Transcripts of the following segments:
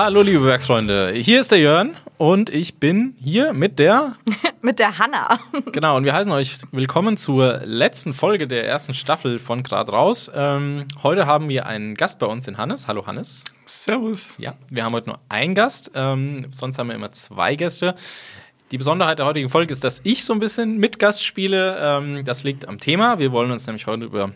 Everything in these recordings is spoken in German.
Hallo liebe Werkfreunde, hier ist der Jörn und ich bin hier mit der mit der Hanna. genau und wir heißen euch willkommen zur letzten Folge der ersten Staffel von Grad raus. Ähm, heute haben wir einen Gast bei uns, den Hannes. Hallo Hannes. Servus. Ja, wir haben heute nur einen Gast, ähm, sonst haben wir immer zwei Gäste. Die Besonderheit der heutigen Folge ist, dass ich so ein bisschen mit Gast spiele. Ähm, das liegt am Thema. Wir wollen uns nämlich heute über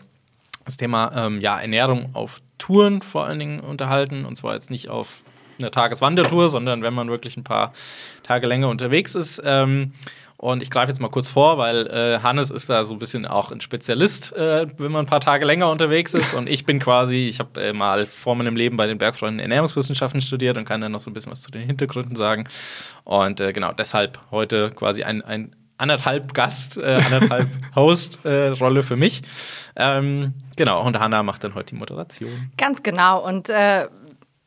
das Thema ähm, ja, Ernährung auf Touren vor allen Dingen unterhalten. Und zwar jetzt nicht auf einer Tageswandertour, sondern wenn man wirklich ein paar Tage länger unterwegs ist. Ähm, und ich greife jetzt mal kurz vor, weil äh, Hannes ist da so ein bisschen auch ein Spezialist, äh, wenn man ein paar Tage länger unterwegs ist. Und ich bin quasi, ich habe äh, mal vor meinem Leben bei den Bergfreunden Ernährungswissenschaften studiert und kann dann noch so ein bisschen was zu den Hintergründen sagen. Und äh, genau, deshalb heute quasi ein, ein anderthalb Gast, äh, anderthalb Host-Rolle äh, für mich. Ähm, genau, und Hanna macht dann heute die Moderation. Ganz genau. Und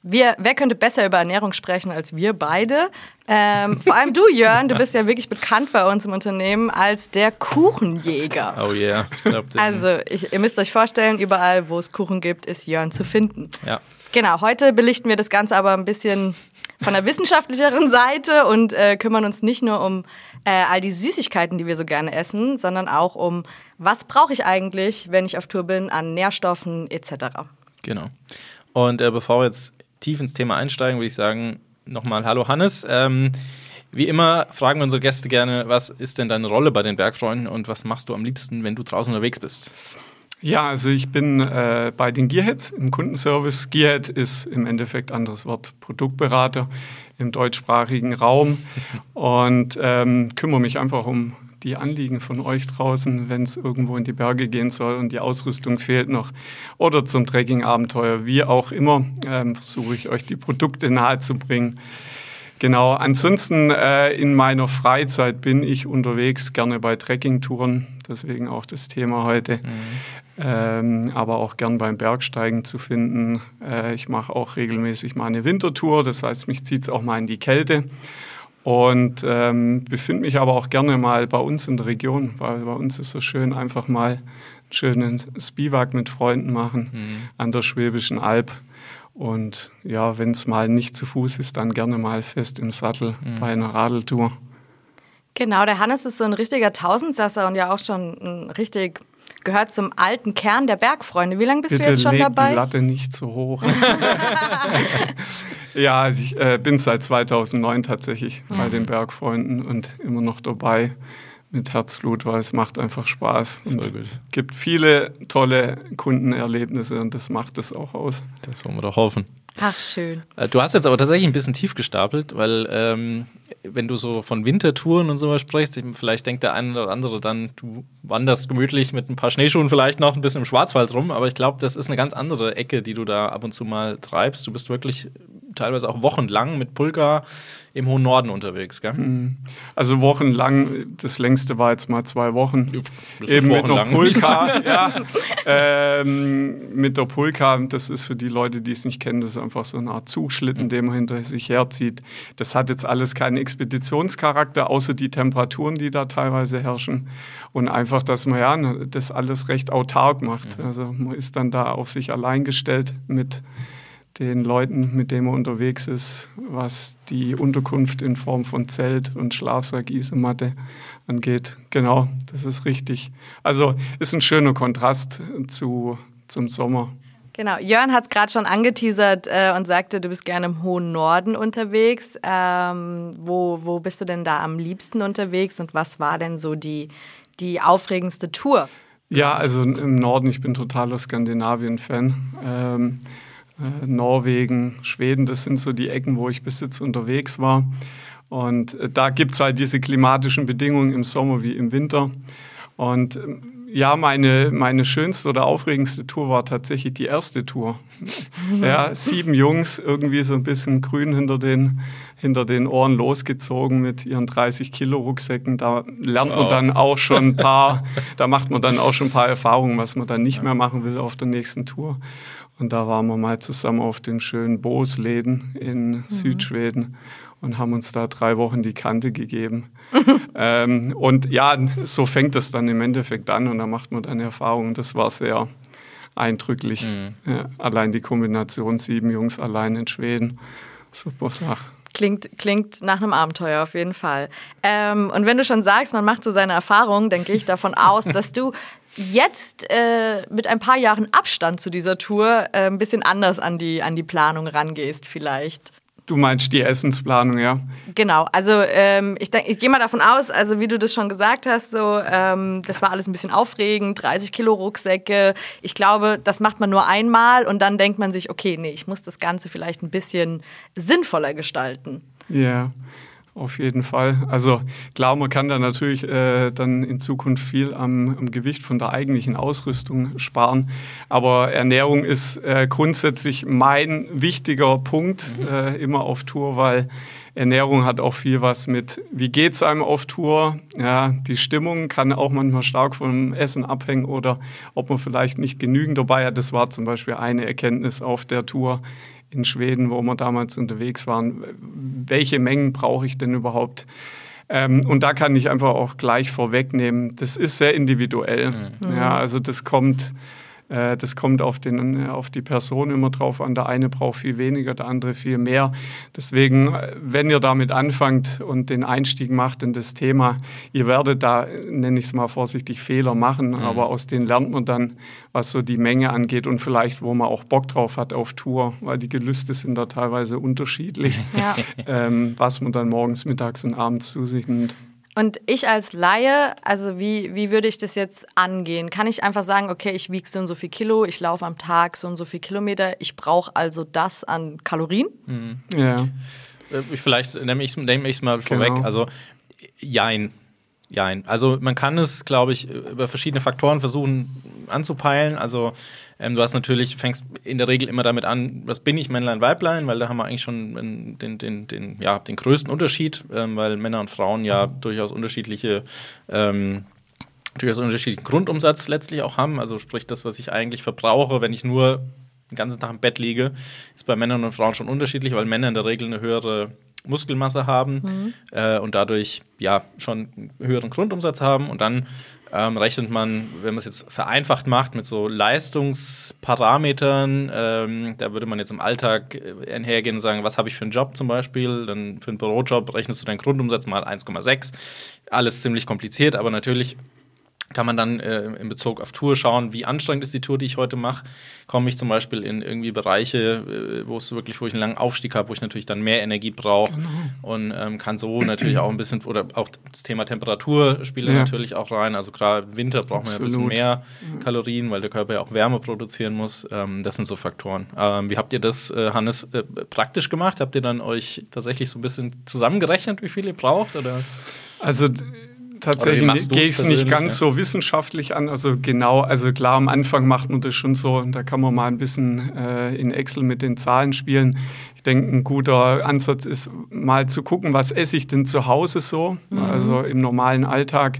wir, wer könnte besser über Ernährung sprechen als wir beide? Ähm, vor allem du, Jörn, du bist ja wirklich bekannt bei uns im Unternehmen als der Kuchenjäger. Oh yeah. Ich glaub, also ich, ihr müsst euch vorstellen, überall, wo es Kuchen gibt, ist Jörn zu finden. Ja. Genau, heute belichten wir das Ganze aber ein bisschen von der wissenschaftlicheren Seite und äh, kümmern uns nicht nur um äh, all die Süßigkeiten, die wir so gerne essen, sondern auch um, was brauche ich eigentlich, wenn ich auf Tour bin, an Nährstoffen etc. Genau. Und äh, bevor wir jetzt tief ins Thema einsteigen, würde ich sagen, nochmal Hallo Hannes. Ähm, wie immer fragen wir unsere Gäste gerne, was ist denn deine Rolle bei den Bergfreunden und was machst du am liebsten, wenn du draußen unterwegs bist? Ja, also ich bin äh, bei den Gearheads im Kundenservice. Gearhead ist im Endeffekt anderes Wort Produktberater im deutschsprachigen Raum und ähm, kümmere mich einfach um die Anliegen von euch draußen, wenn es irgendwo in die Berge gehen soll und die Ausrüstung fehlt noch oder zum Trekking-Abenteuer, wie auch immer, ähm, versuche ich euch die Produkte nahezubringen. Genau, ansonsten äh, in meiner Freizeit bin ich unterwegs, gerne bei Trekkingtouren, deswegen auch das Thema heute. Mhm. Ähm, aber auch gern beim Bergsteigen zu finden. Äh, ich mache auch regelmäßig mal eine Wintertour, das heißt, mich zieht es auch mal in die Kälte. Und ähm, befinde mich aber auch gerne mal bei uns in der Region, weil bei uns ist so schön, einfach mal einen schönen Spiwak mit Freunden machen mhm. an der Schwäbischen Alb. Und ja, wenn es mal nicht zu Fuß ist, dann gerne mal fest im Sattel mhm. bei einer Radeltour. Genau, der Hannes ist so ein richtiger Tausendsasser und ja auch schon ein richtig gehört zum alten Kern der Bergfreunde. Wie lange bist Bitte du jetzt schon dabei? die Latte nicht so hoch. ja, ich äh, bin seit 2009 tatsächlich ja. bei den Bergfreunden und immer noch dabei mit Herzblut, weil es macht einfach Spaß und gibt viele tolle Kundenerlebnisse und das macht es auch aus. Das wollen wir doch hoffen. Ach, schön. Äh, du hast jetzt aber tatsächlich ein bisschen tief gestapelt, weil ähm, wenn du so von Wintertouren und sowas sprichst, vielleicht denkt der eine oder andere dann, du wanderst gemütlich mit ein paar Schneeschuhen vielleicht noch ein bisschen im Schwarzwald rum, aber ich glaube, das ist eine ganz andere Ecke, die du da ab und zu mal treibst. Du bist wirklich teilweise auch wochenlang mit Pulka im hohen Norden unterwegs, gell? Hm. Also wochenlang, das längste war jetzt mal zwei Wochen. Eben mit einer Pulka, ja. Ähm, mit der Pulka, das ist für die Leute, die es nicht kennen, das ist einfach so eine Art Zugschlitten, mhm. den man hinter sich herzieht. Das hat jetzt alles keinen Expeditionscharakter, außer die Temperaturen, die da teilweise herrschen. Und einfach, dass man ja das alles recht autark macht. Mhm. Also man ist dann da auf sich allein gestellt mit den Leuten, mit denen man unterwegs ist, was die Unterkunft in Form von Zelt und Schlafsack, Isomatte angeht. Genau, das ist richtig. Also ist ein schöner Kontrast zu, zum Sommer. Genau, Jörn hat es gerade schon angeteasert äh, und sagte, du bist gerne im hohen Norden unterwegs. Ähm, wo, wo bist du denn da am liebsten unterwegs und was war denn so die, die aufregendste Tour? Ja, also im Norden, ich bin totaler Skandinavien-Fan. Ähm, äh, Norwegen, Schweden, das sind so die Ecken, wo ich bis jetzt unterwegs war. Und äh, da gibt es halt diese klimatischen Bedingungen im Sommer wie im Winter. Und ähm, ja, meine, meine schönste oder aufregendste Tour war tatsächlich die erste Tour. ja, sieben Jungs, irgendwie so ein bisschen grün hinter den, hinter den Ohren losgezogen mit ihren 30 Kilo Rucksäcken. Da lernt man oh. dann auch schon ein paar, da macht man dann auch schon ein paar Erfahrungen, was man dann nicht mehr machen will auf der nächsten Tour. Und da waren wir mal zusammen auf den schönen Boosläden in mhm. Südschweden und haben uns da drei Wochen die Kante gegeben. ähm, und ja, so fängt es dann im Endeffekt an und da macht man dann Erfahrungen. Das war sehr eindrücklich. Mhm. Ja, allein die Kombination sieben Jungs allein in Schweden Super Sache. Klingt, klingt nach einem Abenteuer auf jeden Fall. Ähm, und wenn du schon sagst, man macht so seine Erfahrungen, dann gehe ich davon aus, dass du jetzt äh, mit ein paar Jahren Abstand zu dieser Tour äh, ein bisschen anders an die, an die Planung rangehst vielleicht. Du meinst die Essensplanung, ja? Genau, also ähm, ich, ich gehe mal davon aus, also wie du das schon gesagt hast, so ähm, das war alles ein bisschen aufregend, 30 Kilo Rucksäcke. Ich glaube, das macht man nur einmal und dann denkt man sich, okay, nee, ich muss das Ganze vielleicht ein bisschen sinnvoller gestalten. Ja. Auf jeden Fall. Also klar, man kann da natürlich äh, dann in Zukunft viel am, am, Gewicht von der eigentlichen Ausrüstung sparen. Aber Ernährung ist äh, grundsätzlich mein wichtiger Punkt mhm. äh, immer auf Tour, weil Ernährung hat auch viel was mit, wie geht es einem auf Tour? Ja, die Stimmung kann auch manchmal stark vom Essen abhängen oder ob man vielleicht nicht genügend dabei hat. Das war zum Beispiel eine Erkenntnis auf der Tour in Schweden, wo wir damals unterwegs waren, welche Mengen brauche ich denn überhaupt? Ähm, und da kann ich einfach auch gleich vorwegnehmen, das ist sehr individuell. Mhm. Ja, also das kommt äh, das kommt auf, den, auf die Person immer drauf an. Der eine braucht viel weniger, der andere viel mehr. Deswegen, äh, wenn ihr damit anfangt und den Einstieg macht in das Thema, ihr werdet da, nenne ich es mal vorsichtig, Fehler machen, mhm. aber aus denen lernt man dann, was so die Menge angeht und vielleicht, wo man auch Bock drauf hat auf Tour, weil die Gelüste sind da teilweise unterschiedlich, ja. ähm, was man dann morgens, mittags und abends zu sich nimmt. Und ich als Laie, also wie, wie würde ich das jetzt angehen? Kann ich einfach sagen, okay, ich wiege so und so viel Kilo, ich laufe am Tag so und so viel Kilometer, ich brauche also das an Kalorien? Mhm. Ja. Äh, vielleicht nehme ich es nehm mal vorweg. Genau. Also, jein. Jein. Also man kann es, glaube ich, über verschiedene Faktoren versuchen anzupeilen. Also ähm, du hast natürlich, fängst in der Regel immer damit an, was bin ich, Männlein, Weiblein, weil da haben wir eigentlich schon den, den, den, ja, den größten Unterschied, ähm, weil Männer und Frauen ja durchaus unterschiedliche ähm, durchaus unterschiedlichen Grundumsatz letztlich auch haben. Also sprich, das, was ich eigentlich verbrauche, wenn ich nur den ganzen Tag im Bett liege, ist bei Männern und Frauen schon unterschiedlich, weil Männer in der Regel eine höhere Muskelmasse haben mhm. äh, und dadurch ja schon einen höheren Grundumsatz haben. Und dann ähm, rechnet man, wenn man es jetzt vereinfacht macht, mit so Leistungsparametern. Ähm, da würde man jetzt im Alltag äh, einhergehen und sagen, was habe ich für einen Job zum Beispiel? Dann für einen Bürojob rechnest du deinen Grundumsatz mal 1,6. Alles ziemlich kompliziert, aber natürlich kann man dann äh, in Bezug auf Tour schauen, wie anstrengend ist die Tour, die ich heute mache. Komme ich zum Beispiel in irgendwie Bereiche, äh, wo es wirklich, wo ich einen langen Aufstieg habe, wo ich natürlich dann mehr Energie brauche genau. und ähm, kann so natürlich auch ein bisschen, oder auch das Thema Temperatur spielt ja. natürlich auch rein. Also gerade im Winter braucht man ja ein bisschen mehr Kalorien, weil der Körper ja auch Wärme produzieren muss. Ähm, das sind so Faktoren. Ähm, wie habt ihr das, äh, Hannes, äh, praktisch gemacht? Habt ihr dann euch tatsächlich so ein bisschen zusammengerechnet, wie viel ihr braucht? Oder? Also tatsächlich gehe ich es nicht ganz ja? so wissenschaftlich an. Also genau, also klar, am Anfang macht man das schon so, da kann man mal ein bisschen äh, in Excel mit den Zahlen spielen. Ich denke, ein guter Ansatz ist mal zu gucken, was esse ich denn zu Hause so, mhm. also im normalen Alltag.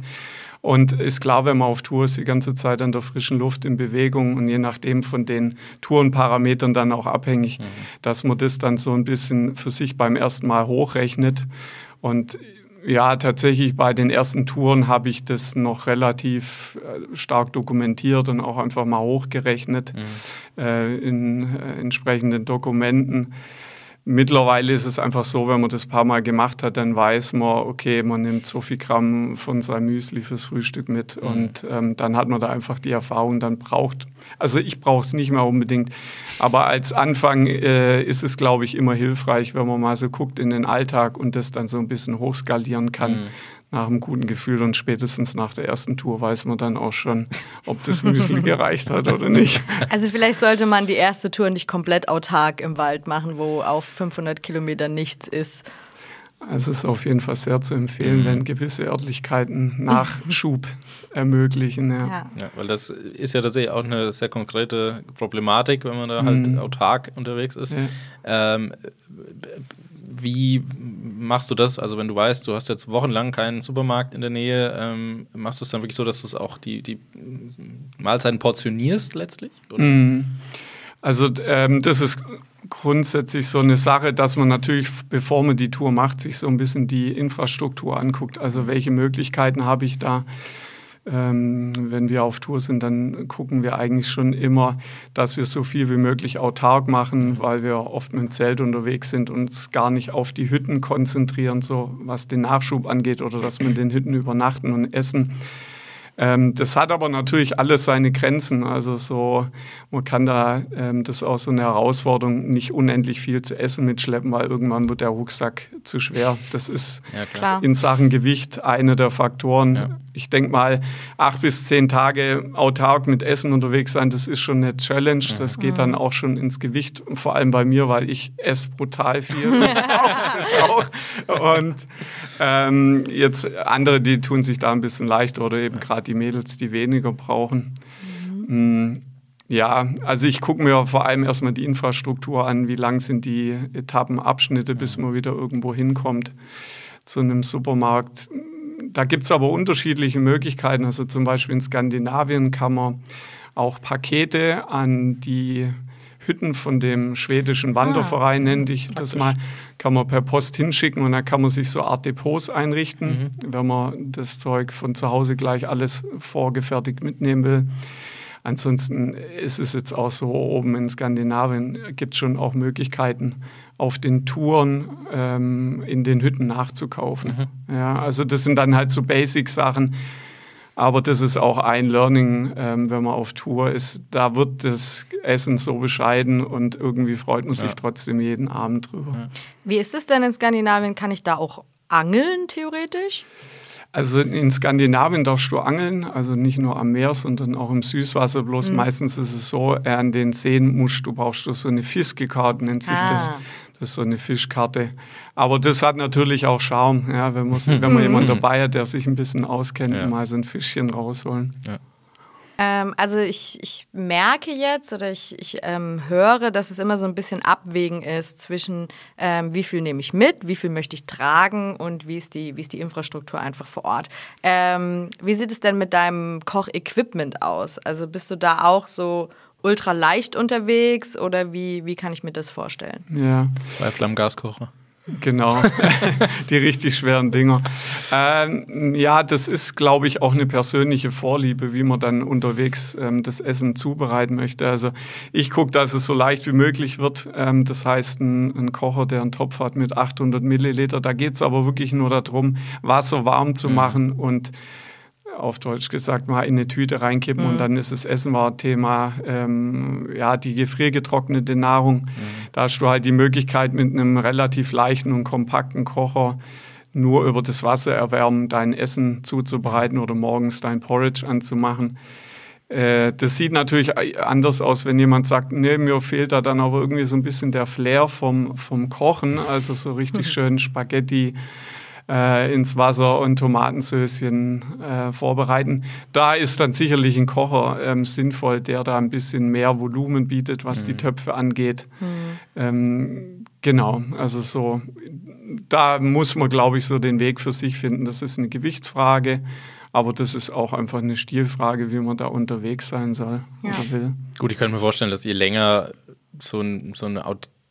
Und ist klar, wenn man auf Tour ist, die ganze Zeit an der frischen Luft in Bewegung und je nachdem von den Tourenparametern dann auch abhängig, mhm. dass man das dann so ein bisschen für sich beim ersten Mal hochrechnet. Und ja, tatsächlich bei den ersten Touren habe ich das noch relativ äh, stark dokumentiert und auch einfach mal hochgerechnet mhm. äh, in äh, entsprechenden Dokumenten. Mittlerweile ist es einfach so, wenn man das ein paar Mal gemacht hat, dann weiß man, okay, man nimmt so viel Gramm von seinem Müsli fürs Frühstück mit mhm. und ähm, dann hat man da einfach die Erfahrung, dann braucht, also ich brauche es nicht mehr unbedingt, aber als Anfang äh, ist es, glaube ich, immer hilfreich, wenn man mal so guckt in den Alltag und das dann so ein bisschen hochskalieren kann. Mhm nach einem guten Gefühl und spätestens nach der ersten Tour weiß man dann auch schon, ob das Müsli gereicht hat oder nicht. Also vielleicht sollte man die erste Tour nicht komplett autark im Wald machen, wo auf 500 Kilometer nichts ist. Es ist auf jeden Fall sehr zu empfehlen, mhm. wenn gewisse Örtlichkeiten Nachschub ermöglichen. Ja. Ja. ja. weil das ist ja tatsächlich auch eine sehr konkrete Problematik, wenn man da halt mhm. autark unterwegs ist. Ja. Ähm, wie machst du das? Also wenn du weißt, du hast jetzt wochenlang keinen Supermarkt in der Nähe, ähm, machst du es dann wirklich so, dass du es auch die, die Mahlzeiten portionierst letztlich? Mm. Also ähm, das ist grundsätzlich so eine Sache, dass man natürlich, bevor man die Tour macht, sich so ein bisschen die Infrastruktur anguckt. Also welche Möglichkeiten habe ich da? Ähm, wenn wir auf Tour sind, dann gucken wir eigentlich schon immer, dass wir so viel wie möglich autark machen, weil wir oft mit dem Zelt unterwegs sind und uns gar nicht auf die Hütten konzentrieren, so was den Nachschub angeht oder dass wir in den Hütten übernachten und essen. Ähm, das hat aber natürlich alles seine Grenzen. Also so, man kann da, ähm, das ist auch so eine Herausforderung, nicht unendlich viel zu essen mitschleppen, weil irgendwann wird der Rucksack zu schwer. Das ist ja, in Sachen Gewicht einer der Faktoren. Ja. Ich denke mal, acht bis zehn Tage autark mit Essen unterwegs sein, das ist schon eine Challenge. Das geht dann auch schon ins Gewicht, vor allem bei mir, weil ich esse brutal viel. Und ähm, jetzt andere, die tun sich da ein bisschen leichter oder eben gerade die Mädels, die weniger brauchen. Mhm. Ja, also ich gucke mir vor allem erstmal die Infrastruktur an, wie lang sind die Etappenabschnitte, bis man wieder irgendwo hinkommt zu einem Supermarkt. Da gibt es aber unterschiedliche Möglichkeiten. Also zum Beispiel in Skandinavien kann man auch Pakete an die Hütten von dem schwedischen Wanderverein, ah, nenne ich das mal, kann man per Post hinschicken und dann kann man sich so Art Depots einrichten, mhm. wenn man das Zeug von zu Hause gleich alles vorgefertigt mitnehmen will. Ansonsten ist es jetzt auch so, oben in Skandinavien gibt es schon auch Möglichkeiten, auf den Touren ähm, in den Hütten nachzukaufen. Mhm. Ja, also das sind dann halt so Basic-Sachen, aber das ist auch ein Learning, ähm, wenn man auf Tour ist. Da wird das Essen so bescheiden und irgendwie freut man sich trotzdem jeden Abend drüber. Ja. Wie ist es denn in Skandinavien? Kann ich da auch angeln, theoretisch? Also in Skandinavien darfst du angeln, also nicht nur am Meer, sondern auch im Süßwasser. Bloß mhm. meistens ist es so, an den Seen musst du brauchst du so eine Fiskekarte, nennt sich ah. das. Das ist so eine Fischkarte. Aber das hat natürlich auch Charme, ja, wenn, man, wenn man jemanden dabei hat, der sich ein bisschen auskennt, ja. mal so ein Fischchen rausholen. Ja. Ähm, also ich, ich merke jetzt oder ich, ich ähm, höre, dass es immer so ein bisschen Abwägen ist zwischen, ähm, wie viel nehme ich mit, wie viel möchte ich tragen und wie ist die, wie ist die Infrastruktur einfach vor Ort. Ähm, wie sieht es denn mit deinem Kochequipment aus? Also bist du da auch so ultra leicht unterwegs oder wie, wie kann ich mir das vorstellen? Ja. Zwei Flammen Gaskocher. Genau, die richtig schweren Dinger. Ähm, ja, das ist, glaube ich, auch eine persönliche Vorliebe, wie man dann unterwegs ähm, das Essen zubereiten möchte. Also ich gucke, dass es so leicht wie möglich wird. Ähm, das heißt, ein, ein, Kocher, der einen Topf hat mit 800 Milliliter, da geht es aber wirklich nur darum, Wasser warm zu mhm. machen und auf Deutsch gesagt, mal in eine Tüte reinkippen mhm. und dann ist das Essen war Thema, ähm, ja, die gefriergetrocknete Nahrung. Mhm. Da hast du halt die Möglichkeit mit einem relativ leichten und kompakten Kocher nur über das Wasser erwärmen, dein Essen zuzubereiten oder morgens dein Porridge anzumachen. Äh, das sieht natürlich anders aus, wenn jemand sagt, nee, mir fehlt da dann aber irgendwie so ein bisschen der Flair vom, vom Kochen, also so richtig schön Spaghetti äh, ins Wasser und Tomatensöschen äh, vorbereiten. Da ist dann sicherlich ein Kocher ähm, sinnvoll, der da ein bisschen mehr Volumen bietet, was mhm. die Töpfe angeht. Mhm. Ähm, genau, also so, da muss man, glaube ich, so den Weg für sich finden. Das ist eine Gewichtsfrage. Aber das ist auch einfach eine Stilfrage, wie man da unterwegs sein soll ja. oder will. Gut, ich könnte mir vorstellen, dass ihr länger so, ein, so eine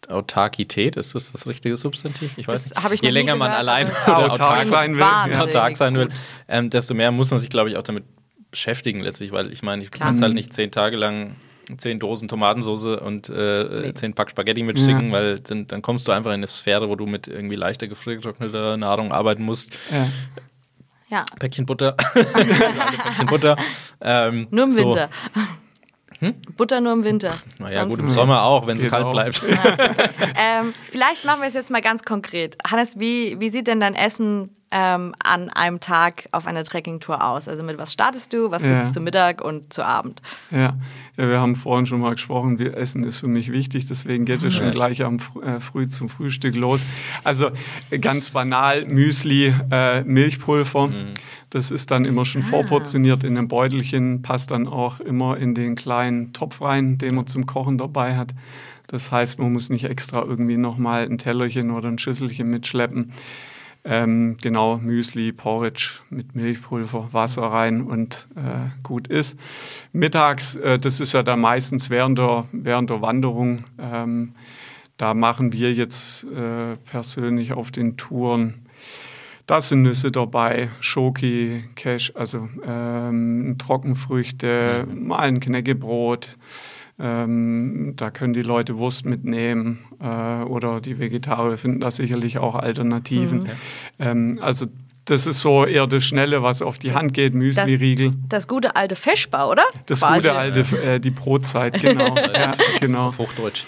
Autarkität, ist das das richtige Substantiv? Ich weiß das habe ich Je länger gehört, man allein oder autark sein will, autark sein will ähm, desto mehr muss man sich, glaube ich, auch damit beschäftigen letztlich, weil ich meine, ich kann es halt nicht zehn Tage lang zehn Dosen Tomatensauce und äh, nee. zehn Pack Spaghetti mitschicken, ja. weil dann, dann, kommst du einfach in eine Sphäre, wo du mit irgendwie leichter gefriergetrockneter Nahrung arbeiten musst. Ja. Ja. Päckchen Butter. Päckchen Butter. Ähm, Nur im so. Winter. Hm? Butter nur im Winter. Naja, gut, im Sommer auch, wenn es kalt bleibt. Ja. ähm, vielleicht machen wir es jetzt mal ganz konkret. Hannes, wie, wie sieht denn dein Essen ähm, an einem Tag auf einer Trekkingtour aus? Also mit was startest du, was gibt es zu Mittag und zu Abend? Ja. ja, wir haben vorhin schon mal gesprochen, wir Essen ist für mich wichtig, deswegen geht es schon gleich am äh, früh zum Frühstück los. Also ganz banal, Müsli, äh, Milchpulver. Mhm. Das ist dann immer schon ah. vorportioniert in einem Beutelchen, passt dann auch immer in den kleinen Topf rein, den man zum Kochen dabei hat. Das heißt, man muss nicht extra irgendwie nochmal ein Tellerchen oder ein Schüsselchen mitschleppen. Ähm, genau, Müsli, Porridge mit Milchpulver, Wasser rein und äh, gut ist. Mittags, äh, das ist ja dann meistens während der, während der Wanderung. Ähm, da machen wir jetzt äh, persönlich auf den Touren Da sind Nüsse dabei, Schoki, Cash, also ähm, Trockenfrüchte, mal ein Knäckebrot. Ähm, da können die Leute Wurst mitnehmen äh, oder die Vegetarier finden da sicherlich auch Alternativen. Ähm, also das ist so eher das Schnelle, was auf die Hand geht, Müsli-Riegel. Das gute alte Feschbar, oder? Das Quasi. gute alte, äh, die Brotzeit, genau. ja, genau. Auf Hochdeutsch.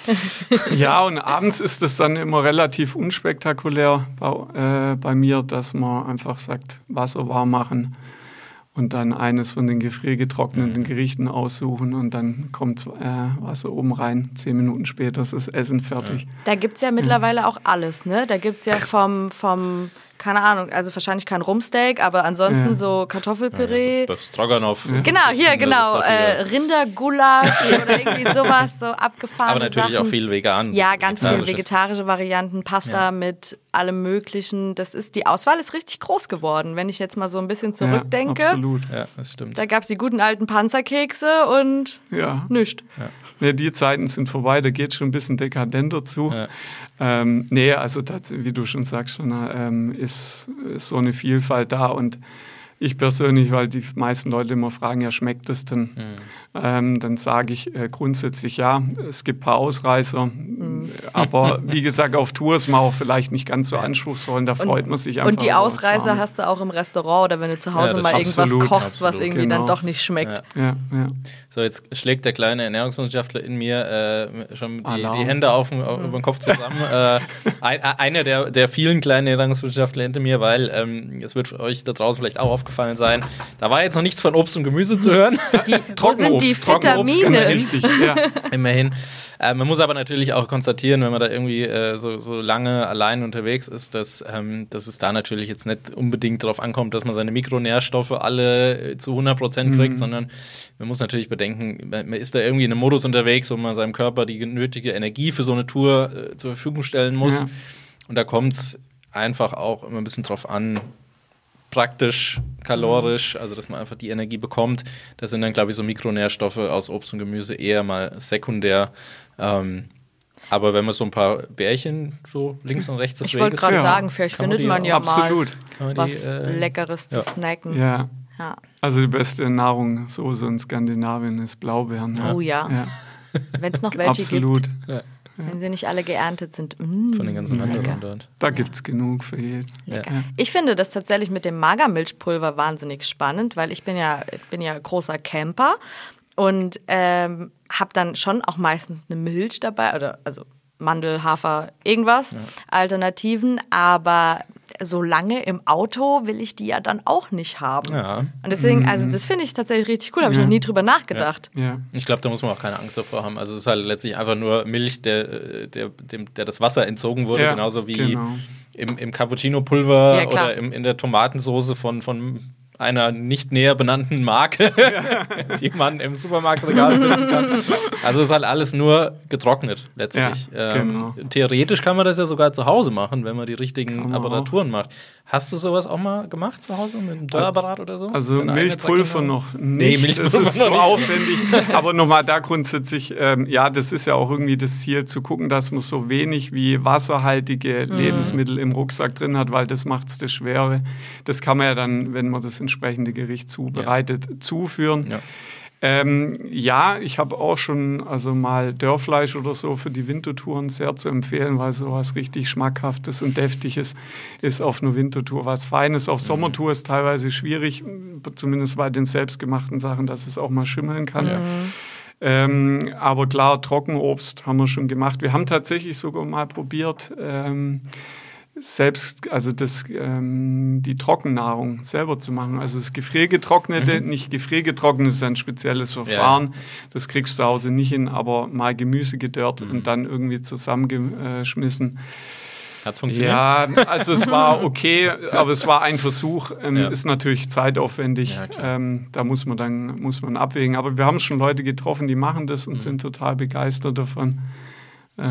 Ja, und abends ist es dann immer relativ unspektakulär bei, äh, bei mir, dass man einfach sagt, Wasser warm machen und dann eines von den gefriergetrockneten Gerichten aussuchen und dann kommt äh, Wasser oben rein. Zehn Minuten später ist das Essen fertig. Da gibt es ja mittlerweile auch alles, ne? Da gibt es ja vom, vom, keine Ahnung, also wahrscheinlich kein Rumsteak, aber ansonsten Ja. so Kartoffelpüree. Böff Stroganoff. Genau, hier, Das genau. Äh. Rindergulasch oder irgendwie sowas, so abgefahrene Aber natürlich Sachen. auch viel vegan. Ja, ganz viel vegetarische Varianten, Pasta mit allem Möglichen. Das ist, die Auswahl ist richtig groß geworden, wenn ich jetzt mal so ein bisschen zurückdenke. Ja, absolut. Ja, das stimmt. da gab es die guten alten Panzerkekse und Ja. nichts. Nee, die Zeiten sind vorbei, da geht schon ein bisschen dekadenter zu. Ja. Ähm, nee, also das, wie du schon sagst, schon, ähm, ist, ist so eine Vielfalt da und ich persönlich, weil die meisten Leute immer fragen, ja, schmeckt es denn? Ähm, dann sage ich äh, grundsätzlich ja, es gibt ein paar Ausreißer, aber wie gesagt, auf Tour ist man auch vielleicht nicht ganz so anspruchsvoll und da freut man sich einfach. Und die was Ausreißer hast du auch im Restaurant oder wenn du zu Hause das mal irgendwas absolut, kochst, was absolut, irgendwie dann genau. doch nicht schmeckt. Ja, ja. So, jetzt schlägt der kleine Ernährungswissenschaftler in mir äh, schon die, die Hände auf, auf, über den Kopf zusammen. äh, ein, einer der, der vielen kleinen Ernährungswissenschaftler hinter mir, weil ähm, es wird euch da draußen vielleicht auch aufgefallen sein, da war jetzt noch nichts von Obst und Gemüse zu hören. Wo sind die Trockenobst, Vitamine? ganz wichtig. Ja. Immerhin. Äh, man muss aber natürlich auch konstatieren, wenn man da irgendwie äh, so, so lange allein unterwegs ist, dass, ähm, dass es da natürlich jetzt nicht unbedingt darauf ankommt, dass man seine Mikronährstoffe alle äh, zu 100 Prozent kriegt, sondern man muss natürlich bedenken, man man ist da irgendwie in einem Modus unterwegs, wo man seinem Körper die nötige Energie für so eine Tour äh, zur Verfügung stellen muss. Ja. Und da kommt es einfach auch immer ein bisschen drauf an, praktisch, kalorisch, also dass man einfach die Energie bekommt. Das sind dann, glaube ich, so Mikronährstoffe aus Obst und Gemüse eher mal sekundär. Ähm, aber wenn man so ein paar Bärchen so links und rechts des Ich wollte gerade Ja. sagen, vielleicht man findet die man ja Absolut. man mal die, was äh, Leckeres zu ja. snacken. Ja. Ja. Also die beste Nahrung so in Skandinavien ist Blaubeeren. Oh ja. ja. Wenn es noch welche Absolut. gibt. Ja, Wenn sie nicht alle geerntet sind. Mm, von den ganzen lecker. anderen dort. Da gibt es genug für jeden. Ja. Ich finde das tatsächlich mit dem Magermilchpulver wahnsinnig spannend, weil ich bin ja, ich bin ja großer Camper und ähm, habe dann schon auch meistens eine Milch dabei, oder also Mandel, Hafer, irgendwas, Alternativen, aber so lange im Auto will ich die ja dann auch nicht haben. Ja. Und deswegen, also das finde ich tatsächlich richtig cool, habe ich Ja. noch nie drüber nachgedacht. Ja. Ich glaube, da muss man auch keine Angst davor haben. Also es ist halt letztlich einfach nur Milch, der, der, dem, der das Wasser entzogen wurde, Ja, genauso wie genau. im, im Cappuccino-Pulver oder im, in der Tomatensoße von, von einer nicht näher benannten Marke, die man im Supermarktregal finden kann. Also es ist halt alles nur getrocknet letztlich. Ja, ähm, genau. Theoretisch kann man das ja sogar zu Hause machen, wenn man die richtigen man Apparaturen macht. Hast du sowas auch mal gemacht zu Hause mit einem Dörrapparat oder so? Also Deine Milchpulver noch Nee, nicht. Milchpulver das ist so aufwendig. Aber nochmal da grundsätzlich, ähm, ja, das ist ja auch irgendwie das Ziel, zu gucken, dass man so wenig wie wasserhaltige Mhm. Lebensmittel im Rucksack drin hat, weil das macht es das Schwere. Das kann man ja dann, wenn man das entsprechende Gericht zubereitet, zuführen. Ja. Ähm, ja, ich habe auch schon also mal Dörrfleisch oder so für die Wintertouren sehr zu empfehlen, weil sowas richtig schmackhaftes und deftiges ist auf einer Wintertour was Feines. Auf Sommertour ist teilweise schwierig, zumindest bei den selbstgemachten Sachen, dass es auch mal schimmeln kann. Ähm, aber klar, Trockenobst haben wir schon gemacht. Wir haben tatsächlich sogar mal probiert, ähm, selbst, also das, ähm, die Trockennahrung selber zu machen. Also das Gefriergetrocknete, nicht Gefriergetrocknet ist ein spezielles Verfahren. Das kriegst du zu Hause nicht hin, aber mal Gemüse gedörrt und dann irgendwie zusammengeschmissen. Hat's funktioniert? Ja, also es war okay, aber es war ein Versuch. Ähm, Ja. Ist natürlich zeitaufwendig. Ja, ähm, da muss man dann muss man abwägen. Aber wir haben schon Leute getroffen, die machen das und Mhm. sind total begeistert davon. Äh,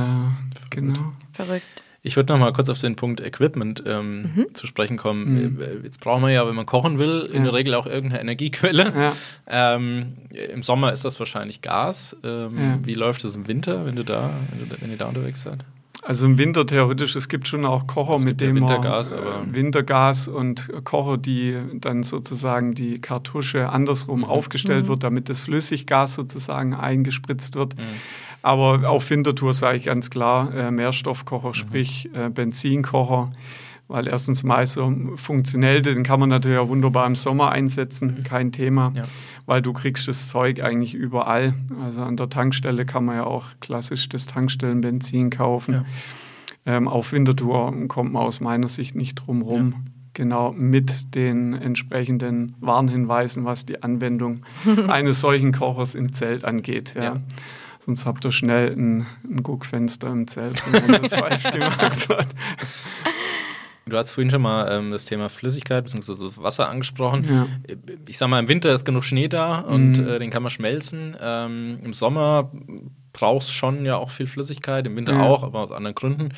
genau. Verrückt. Ich würde noch mal kurz auf den Punkt Equipment ähm, zu sprechen kommen. Äh, Jetzt braucht man ja, wenn man kochen will, in Ja. der Regel auch irgendeine Energiequelle. Ja. Ähm, Im Sommer ist das wahrscheinlich Gas. Ähm, Ja. Wie läuft es im Winter, wenn du da, wenn, du, wenn ihr da unterwegs seid? Also im Winter theoretisch, es gibt schon auch Kocher, Es mit ja dem Wintergas, man, aber- äh, Wintergas und Kocher, die dann sozusagen die Kartusche andersrum Mhm. aufgestellt wird, damit das Flüssiggas sozusagen eingespritzt wird. Mhm. Aber auf Wintertour sage ich ganz klar, äh, Mhm. Mehrstoffkocher, sprich äh, Benzinkocher. Weil erstens mal so funktionell, den kann man natürlich auch wunderbar im Sommer einsetzen, kein Thema, Mhm. Ja. weil du kriegst das Zeug eigentlich überall. Also an der Tankstelle kann man ja auch klassisch das Tankstellenbenzin kaufen. Ja. Ähm, auf Wintertour kommt man aus meiner Sicht nicht drum rum. Genau, mit den entsprechenden Warnhinweisen, was die Anwendung eines solchen Kochers im Zelt angeht. Ja. Ja. Sonst habt ihr schnell ein, ein Guckfenster im Zelt, wenn man das falsch gemacht hat. Du hast vorhin schon mal ähm, das Thema Flüssigkeit bzw. Wasser angesprochen. Ja. Ich sag mal, im Winter ist genug Schnee da und Mhm. äh, den kann man schmelzen. Ähm, Im Sommer brauchst schon ja auch viel Flüssigkeit, im Winter Ja. auch, aber aus anderen Gründen.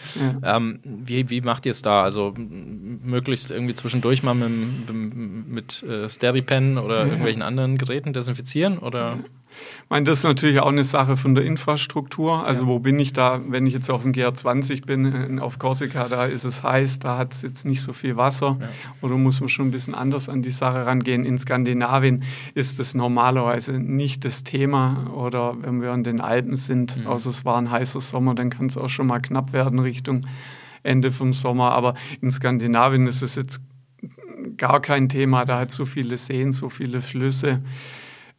Ja. Ähm, wie, wie macht ihr es da? Also möglichst irgendwie zwischendurch mal mit, mit, mit äh, Steripen oder irgendwelchen anderen Geräten desinfizieren? Oder? Ich meine, das ist natürlich auch eine Sache von der Infrastruktur. Also wo bin ich da, wenn ich jetzt auf dem GR20 bin, äh, auf Korsika, da ist es heiß, da hat es jetzt nicht so viel Wasser. Ja. Oder muss man schon ein bisschen anders an die Sache rangehen. In Skandinavien ist es normalerweise nicht das Thema. Oder wenn wir in den Alpen sind, außer es war ein heißer Sommer, dann kann es auch schon mal knapp werden Richtung Ende vom Sommer. Aber in Skandinavien ist es jetzt gar kein Thema. Da hat so viele Seen, so viele Flüsse.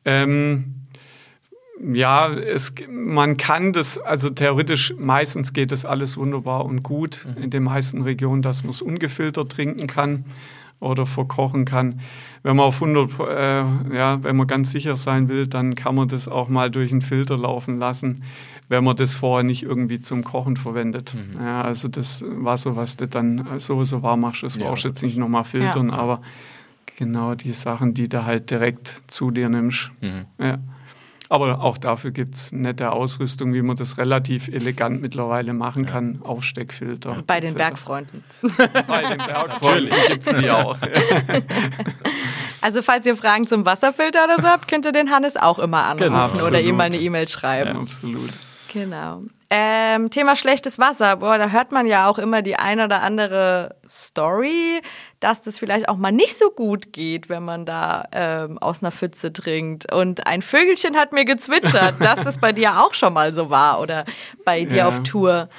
Ähm, ja, es, man kann das, also theoretisch, meistens geht das alles wunderbar und gut in den meisten Regionen, dass man es ungefiltert trinken kann oder verkochen kann. Wenn man auf 100, äh, ja, wenn man ganz sicher sein will, dann kann man das auch mal durch einen Filter laufen lassen, wenn man das vorher nicht irgendwie zum Kochen verwendet. Ja, also das Wasser, was du dann sowieso warm machst, das Ja, brauchst du jetzt nicht nochmal filtern, Ja. aber genau die Sachen, die du halt direkt zu dir nimmst. Mhm. Ja. Aber auch dafür gibt es nette Ausrüstung, wie man das relativ elegant mittlerweile machen kann. Aufsteckfilter. Bei den. Bergfreunden. Bei den Bergfreunden gibt es die auch. Also falls ihr Fragen zum Wasserfilter oder so habt, könnt ihr den Hannes auch immer anrufen Genau. oder ihm mal eine. E-Mail schreiben. Absolut. Genau. Ähm, Thema schlechtes Wasser. Boah, da hört man ja auch immer die ein oder andere Story, dass das vielleicht auch mal nicht so gut geht, wenn man da ähm, aus einer Pfütze trinkt. Und ein Vögelchen hat mir gezwitschert, dass das bei dir auch schon mal so war oder bei dir Ja. auf Tour.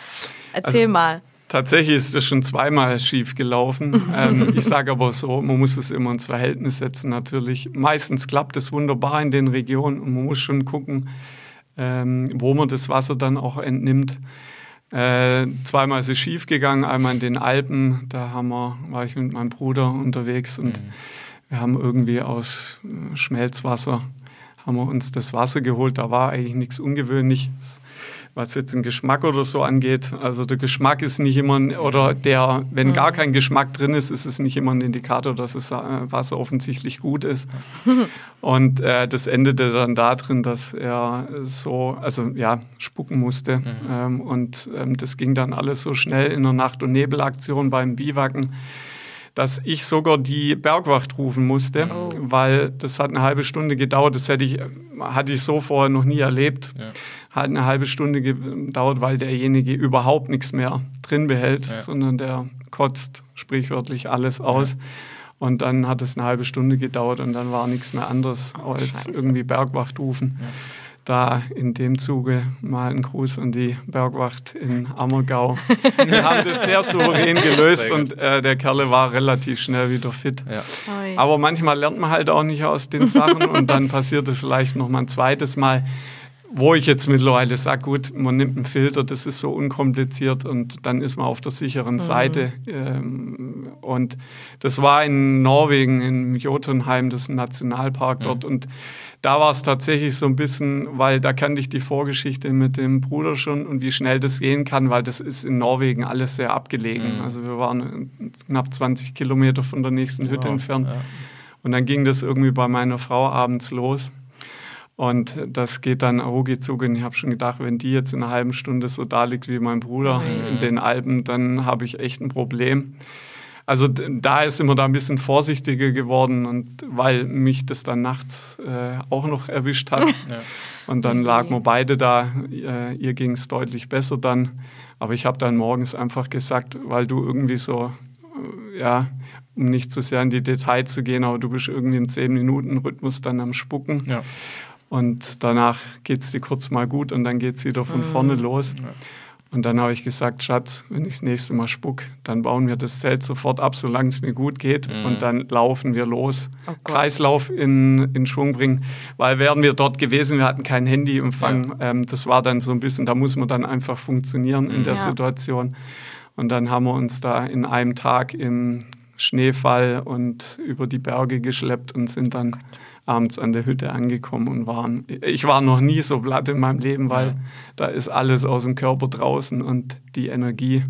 Erzähl Also- mal. Tatsächlich ist das schon zweimal schief gelaufen. ähm, ich sage aber so, man muss es immer ins Verhältnis setzen natürlich. Meistens klappt es wunderbar in den Regionen und man muss schon gucken, ähm, wo man das Wasser dann auch entnimmt. Äh, zweimal ist es schief gegangen, einmal in den Alpen, da haben wir, war ich mit meinem Bruder unterwegs und wir haben irgendwie aus äh, Schmelzwasser haben wir uns das Wasser geholt. Da war eigentlich nichts Ungewöhnliches, was jetzt den Geschmack oder so angeht. Also der Geschmack ist nicht immer, ein- oder der, wenn gar kein Geschmack drin ist, ist es nicht immer ein Indikator, dass das äh, Wasser offensichtlich gut ist. Und äh, das endete dann darin, dass er so, also ja, spucken musste. Ähm, und ähm, das ging dann alles so schnell in der Nacht- und Nebelaktion beim Biwaken dass ich sogar die Bergwacht rufen musste, Oh. weil das hat eine halbe Stunde gedauert. Das hätte ich, hatte ich so vorher noch nie erlebt. Ja. Hat eine halbe Stunde gedauert, weil derjenige überhaupt nichts mehr drin behält, Ja. sondern der kotzt sprichwörtlich alles aus. Und dann hat es eine halbe Stunde gedauert und dann war nichts mehr anderes als Scheiße. irgendwie Bergwacht rufen. Da in dem Zuge mal ein Gruß an die Bergwacht in Ammergau. Wir haben das sehr souverän gelöst Sehr und äh, der Kerle war relativ schnell wieder fit. Ja. Aber manchmal lernt man halt auch nicht aus den Sachen und dann passiert es vielleicht noch mal ein zweites Mal, wo ich jetzt mittlerweile sage, gut, man nimmt einen Filter, das ist so unkompliziert und dann ist man auf der sicheren Seite. Ähm, und das war in Norwegen, in Jotunheim, das ist ein Nationalpark dort und da war es tatsächlich so ein bisschen, weil da kannte ich die Vorgeschichte mit dem Bruder schon und wie schnell das gehen kann, weil das ist in Norwegen alles sehr abgelegen. Mhm. Also wir waren knapp 20 Kilometer von der nächsten Hütte Wow. entfernt. Ja. Und dann ging das irgendwie bei meiner Frau abends los. Und das geht dann ruckzuck. Und ich habe schon gedacht, wenn die jetzt in einer halben Stunde so da liegt wie mein Bruder Ui. in den Alpen, dann habe ich echt ein Problem. Also da ist immer da ein bisschen vorsichtiger geworden und weil mich das dann nachts äh, auch noch erwischt hat. Ja. Und dann Okay. lagen wir beide da. Äh, ihr ging es deutlich besser dann. Aber ich habe dann morgens einfach gesagt, weil du irgendwie so, äh, ja, um nicht zu sehr in die Details zu gehen, aber du bist irgendwie im 10-Minuten-Rhythmus dann am Spucken. Ja. Und danach geht es dir kurz mal gut und dann geht es wieder von vorne los. Ja. Und dann habe ich gesagt, Schatz, wenn ich das nächste Mal spuck, dann bauen wir das Zelt sofort ab, solange es mir gut geht. Und dann laufen wir los. Oh. Kreislauf in, in Schwung bringen. Weil wären wir dort gewesen, wir hatten keinen Handyempfang. Ähm, das war dann so ein bisschen, da muss man dann einfach funktionieren in der Ja. Situation. Und dann haben wir uns da in einem Tag im Schneefall und über die Berge geschleppt und sind dann abends an der Hütte angekommen und waren. Ich war noch nie so platt in meinem Leben, weil Ja. da ist alles aus dem Körper draußen und die Energie.